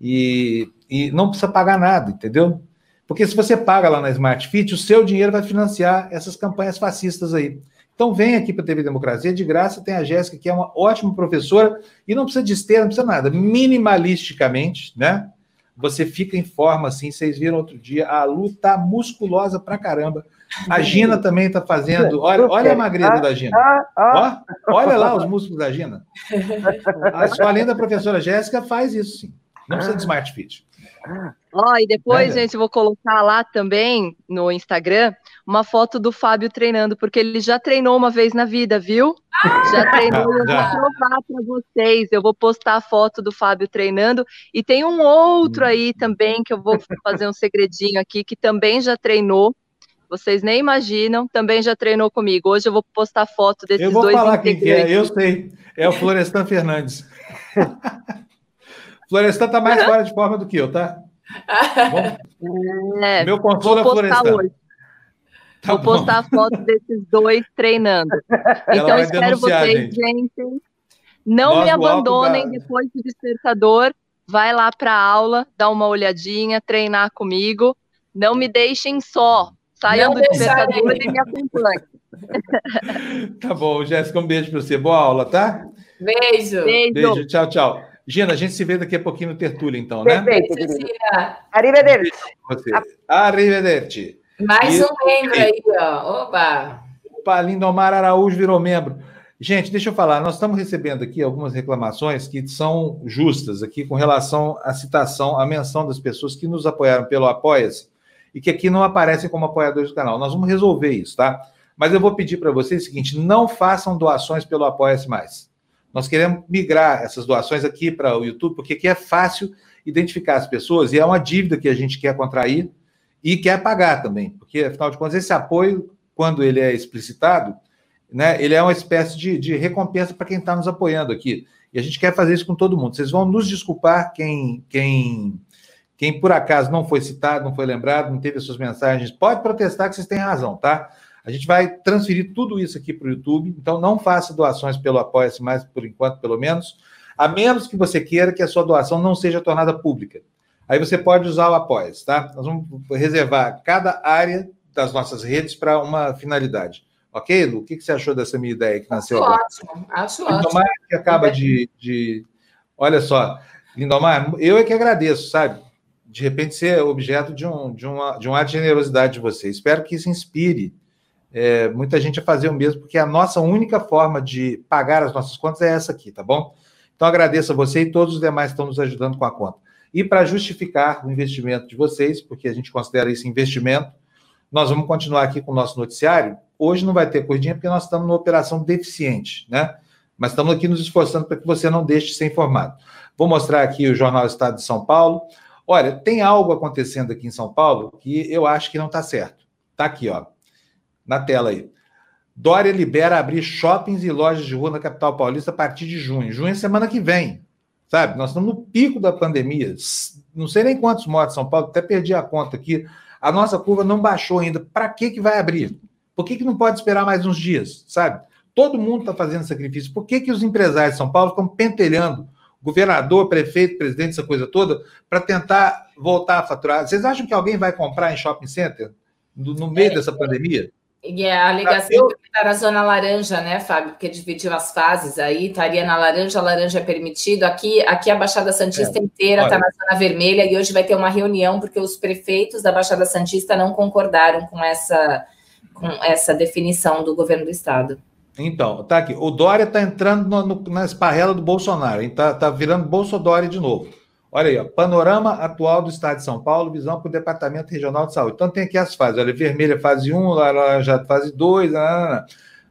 E, e não precisa pagar nada, entendeu? Porque se você paga lá na Smart Fit, o seu dinheiro vai financiar essas campanhas fascistas aí. Então vem aqui para a TV Democracia, de graça tem a Jéssica, que é uma ótima professora, e não precisa de esteira, não precisa nada. Minimalisticamente, né? Você fica em forma assim, vocês viram outro dia, a Lu tá musculosa pra caramba. A Gina também está fazendo. Olha, olha a magreza da Gina. Ah, ah. Ó, olha lá os músculos da Gina. A escolinha da professora Jéssica faz isso, sim. Não precisa de Smart Fit. Ó, e depois, é, gente, eu vou colocar lá também no Instagram uma foto do Fábio treinando, porque ele já treinou uma vez na vida, viu? Já <laughs> treinou, eu vou provar para vocês. Eu vou postar a foto do Fábio treinando. E tem um outro aí também que eu vou fazer um segredinho aqui, que também já treinou vocês nem imaginam, também já treinou comigo. Hoje eu vou postar foto desses dois. Eu vou falar quem que é, eu sei. É o Florestan Fernandes. <laughs> Florestan está mais fora de forma do que eu, tá? <laughs> É, Meu consolo é Florestan. Hoje. Tá vou bom. postar a foto desses dois treinando. <laughs> Então, espero vocês, gente. gente não Nós me abandonem depois do despertador. Vai lá para a aula, dá uma olhadinha, treinar comigo. Não me deixem só. Saiam do despertador e me acompanhem. <laughs> tá bom, Jéssica, um beijo para você. Boa aula, tá? Beijo. Beijo. Beijo, tchau, tchau. Gina, a gente se vê daqui a pouquinho no Tertúlio, então, né? Perfeito, Gina. Arrivederci. Arrivederci. Mais e... um membro aí, ó. Oba! Opa, Lindomar Araújo virou membro. Gente, deixa eu falar, nós estamos recebendo aqui algumas reclamações que são justas aqui com relação à citação, à menção das pessoas que nos apoiaram pelo Apoia-se e que aqui não aparecem como apoiadores do canal. Nós vamos resolver isso, tá? Mas eu vou pedir para vocês o seguinte: não façam doações pelo Apoia-se mais. Nós queremos migrar essas doações aqui para o YouTube, porque aqui é fácil identificar as pessoas e é uma dívida que a gente quer contrair e quer pagar também, porque afinal de contas, esse apoio, quando ele é explicitado, né, ele é uma espécie de, de recompensa para quem está nos apoiando aqui. E a gente quer fazer isso com todo mundo. Vocês vão nos desculpar quem, quem quem por acaso não foi citado, não foi lembrado, não teve as suas mensagens, pode protestar que vocês têm razão, tá? A gente vai transferir tudo isso aqui para o YouTube, então não faça doações pelo Apoia-se mais por enquanto, pelo menos, a menos que você queira que a sua doação não seja tornada pública. Aí você pode usar o Apoia, tá? Nós vamos reservar cada área das nossas redes para uma finalidade. Ok, Lu? O que, você achou dessa minha ideia que nasceu acho Ótimo, acho Lindomar, ótimo. que acaba de, de. Olha só, Lindomar, eu é que agradeço, sabe? De repente ser objeto de um, de uma, de um ato de generosidade de você. Espero que isso inspire é, muita gente a fazer o mesmo, porque a nossa única forma de pagar as nossas contas é essa aqui, tá bom? Então agradeço a você e todos os demais que estão nos ajudando com a conta. E para justificar o investimento de vocês, porque a gente considera isso investimento, nós vamos continuar aqui com o nosso noticiário. Hoje não vai ter corridinha porque nós estamos numa operação deficiente, né? Mas estamos aqui nos esforçando para que você não deixe de ser informado. Vou mostrar aqui o Jornal Estado de São Paulo. Olha, tem algo acontecendo aqui em São Paulo que eu acho que não está certo. Está aqui, ó, na tela aí. Dória libera abrir shoppings e lojas de rua na capital paulista a partir de junho. Junho é semana que vem, sabe? Nós estamos no pico da pandemia. Não sei nem quantos mortos em São Paulo, até perdi a conta aqui. A nossa curva não baixou ainda. Para que, que vai abrir? Por que, que não pode esperar mais uns dias, sabe? Todo mundo está fazendo sacrifício. Por que, que os empresários de São Paulo estão pentelhando governador, prefeito, presidente, essa coisa toda, para tentar voltar a faturar? Vocês acham que alguém vai comprar em shopping center no, no meio é, dessa pandemia? E é a ligação que está na zona laranja, né, Fábio? Porque dividiu as fases aí, estaria na laranja, laranja é permitido. Aqui, aqui a Baixada Santista é. inteira está na zona vermelha e hoje vai ter uma reunião porque os prefeitos da Baixada Santista não concordaram com essa, com essa definição do governo do estado. Então, tá aqui. O Dória está entrando no, no, na esparrela do Bolsonaro, está tá virando Bolsonaro de novo. Olha aí, ó, panorama atual do estado de São Paulo, visão para o Departamento Regional de Saúde. Então tem aqui as fases, olha, vermelha fase 1, laranja fase 2,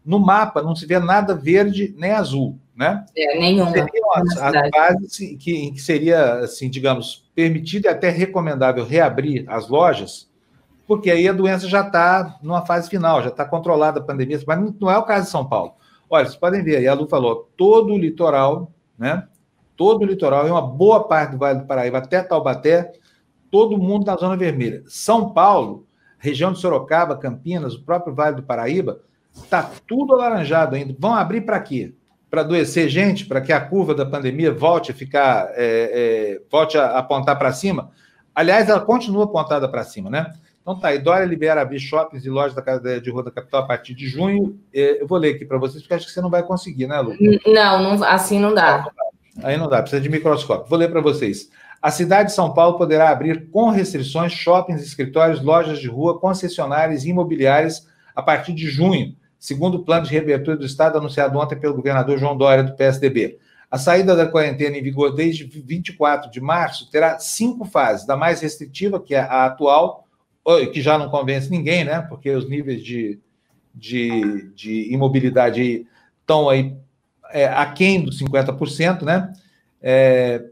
no mapa não se vê nada verde nem azul, né? É, nenhuma. Seriam as, as fases que, que seria, assim, digamos, permitido e até recomendável reabrir as lojas, porque aí a doença já está numa fase final, já está controlada a pandemia, mas não é o caso de São Paulo. Olha, vocês podem ver aí, a Lu falou, todo o litoral, né? todo o litoral e uma boa parte do Vale do Paraíba até Taubaté, todo mundo na zona vermelha. São Paulo, região de Sorocaba, Campinas, o próprio Vale do Paraíba, está tudo alaranjado ainda. Vão abrir para quê? Para adoecer gente, para que a curva da pandemia volte a ficar, é, é, volte a apontar para cima. Aliás, ela continua apontada para cima, né? Então tá, e Dória libera abrir shoppings e lojas da Casa de Rua da Capital a partir de junho. É, eu vou ler aqui para vocês, porque acho que você não vai conseguir, né, Lu? Não, não assim não dá. Aí não dá, precisa de microscópio. Vou ler para vocês. A cidade de São Paulo poderá abrir com restrições shoppings, escritórios, lojas de rua, concessionárias e imobiliárias a partir de junho, segundo o plano de reabertura do Estado anunciado ontem pelo governador João Dória, do PSDB. A saída da quarentena em vigor desde 24 de março terá cinco fases, da mais restritiva, que é a atual, que já não convence ninguém, né? Porque os níveis de, de, de imobilidade estão aí é, aquém dos 50%, né? É,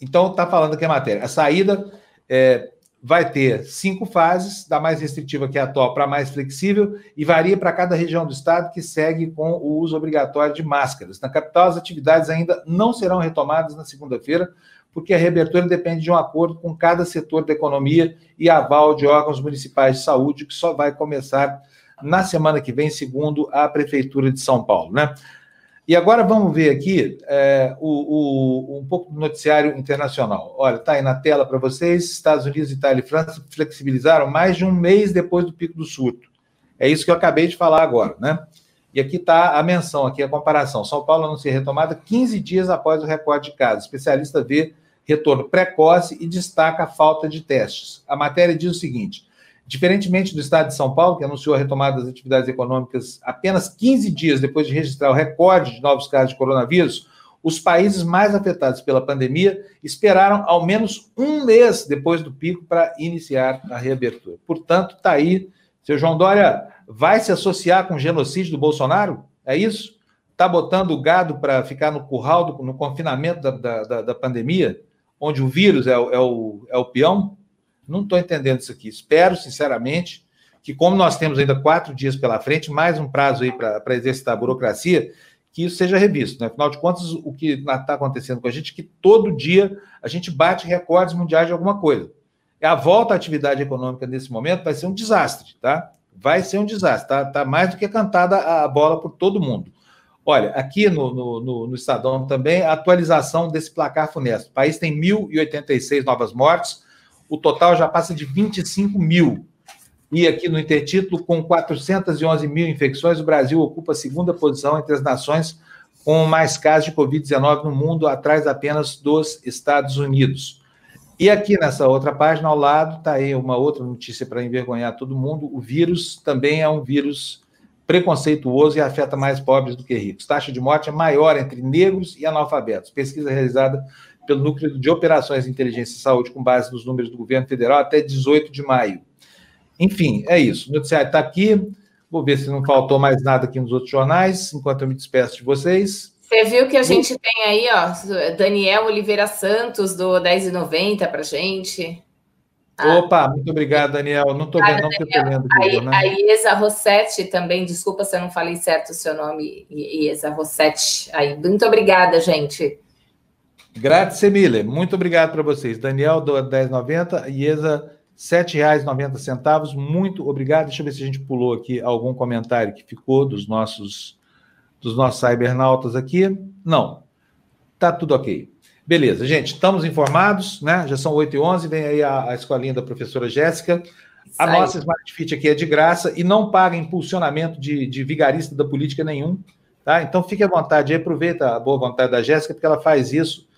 então, está falando aqui a matéria. A saída é, vai ter cinco fases, da mais restritiva que é a atual para a mais flexível, e varia para cada região do estado que segue com o uso obrigatório de máscaras. Na capital, as atividades ainda não serão retomadas na segunda-feira, porque a reabertura depende de um acordo com cada setor da economia e aval de órgãos municipais de saúde, que só vai começar na semana que vem, segundo a Prefeitura de São Paulo. Né? E agora vamos ver aqui é, o, o, um pouco do noticiário internacional. Olha, está aí na tela para vocês: Estados Unidos, Itália e França flexibilizaram mais de um mês depois do pico do surto. É isso que eu acabei de falar agora, né? E aqui está a menção, aqui a comparação. São Paulo anuncia retomada 15 dias após o recorde de casos. Especialista vê retorno precoce e destaca a falta de testes. A matéria diz o seguinte: Diferentemente do estado de São Paulo, que anunciou a retomada das atividades econômicas apenas 15 dias depois de registrar o recorde de novos casos de coronavírus, os países mais afetados pela pandemia esperaram ao menos um mês depois do pico para iniciar a reabertura. Portanto, está aí. Seu João Dória vai se associar com o genocídio do Bolsonaro? É isso? Está botando o gado para ficar no curral, do, no confinamento da, da, da, pandemia, onde o vírus é o, é o, é o peão? Não estou entendendo isso aqui. Espero, sinceramente, que, como nós temos ainda quatro dias pela frente, mais um prazo aí para exercitar a burocracia, que isso seja revisto. Né? Afinal de contas, o que está acontecendo com a gente é que todo dia a gente bate recordes mundiais de alguma coisa. A volta à atividade econômica nesse momento vai ser um desastre, tá? Vai ser um desastre, tá? Tá mais do que cantada a bola por todo mundo. Olha, aqui no, no, no, no Estadão também, a atualização desse placar funesto. O país tem 1.086 novas mortes, o total já passa de 25 mil. E aqui no intertítulo, com 411 mil infecções, o Brasil ocupa a segunda posição entre as nações com mais casos de Covid-19 no mundo, atrás apenas dos Estados Unidos. E aqui nessa outra página, ao lado, está aí uma outra notícia para envergonhar todo mundo: o vírus também é um vírus preconceituoso e afeta mais pobres do que ricos. Taxa de morte é maior entre negros e analfabetos. Pesquisa realizada pelo Núcleo de Operações de Inteligência e Saúde, com base nos números do governo federal, até 18 de maio. Enfim, é isso. O noticiário está aqui. Vou ver se não faltou mais nada aqui nos outros jornais, enquanto eu me despeço de vocês. Você viu que a gente tem aí, ó, Daniel Oliveira Santos, do 10,90 para gente. Ah. Opa, muito obrigado, Daniel. Não estou vendo, não, porque estou lendo. Aí, né? A Iesa Rossetti também, desculpa se eu não falei certo o seu nome, Iesa Rossetti. Aí, muito obrigada, gente. Grazie mille. Muito obrigado para vocês. Daniel, do 10,90, Iesa R$ 7,90. Muito obrigado. Deixa eu ver se a gente pulou aqui algum comentário que ficou dos nossos dos nossos cybernautas aqui. Não. Tá tudo ok. Beleza, gente, estamos informados, né? Já são 8 e 11 vem aí a, a escolinha da professora Jéssica. A nossa Smart Fit aqui é de graça e não paga impulsionamento de, de vigarista da política nenhum, tá? Então fique à vontade, aproveita a boa vontade da Jéssica, porque ela faz isso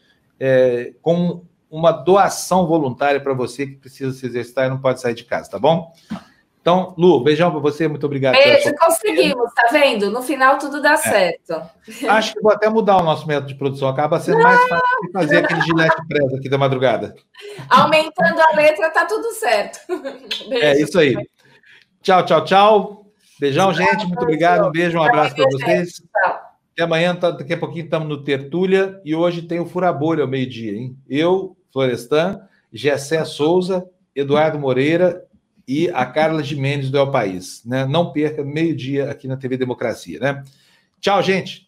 é, com uma doação voluntária para você que precisa se exercitar e não pode sair de casa, tá bom? Então, Lu, beijão para você, muito obrigado. Beijo, conseguimos, tá vendo? No final tudo dá é. certo. Acho que vou até mudar o nosso método de produção, acaba sendo não. mais fácil de fazer aquele gilete presa aqui da madrugada. Aumentando a letra, tá tudo certo. Beijo. É isso aí. Tchau, tchau, tchau. Beijão, tchau, gente, muito obrigado. Um beijo, um abraço para vocês. Tchau. Até amanhã, tá, daqui a pouquinho estamos no Tertúlia e hoje tem o Furabolha ao meio-dia, hein? Eu, Florestan, Gessé Souza, Eduardo Moreira e a Carla Mendes do El País. Né? Não perca, meio-dia aqui na TV Democracia. Né? Tchau, gente!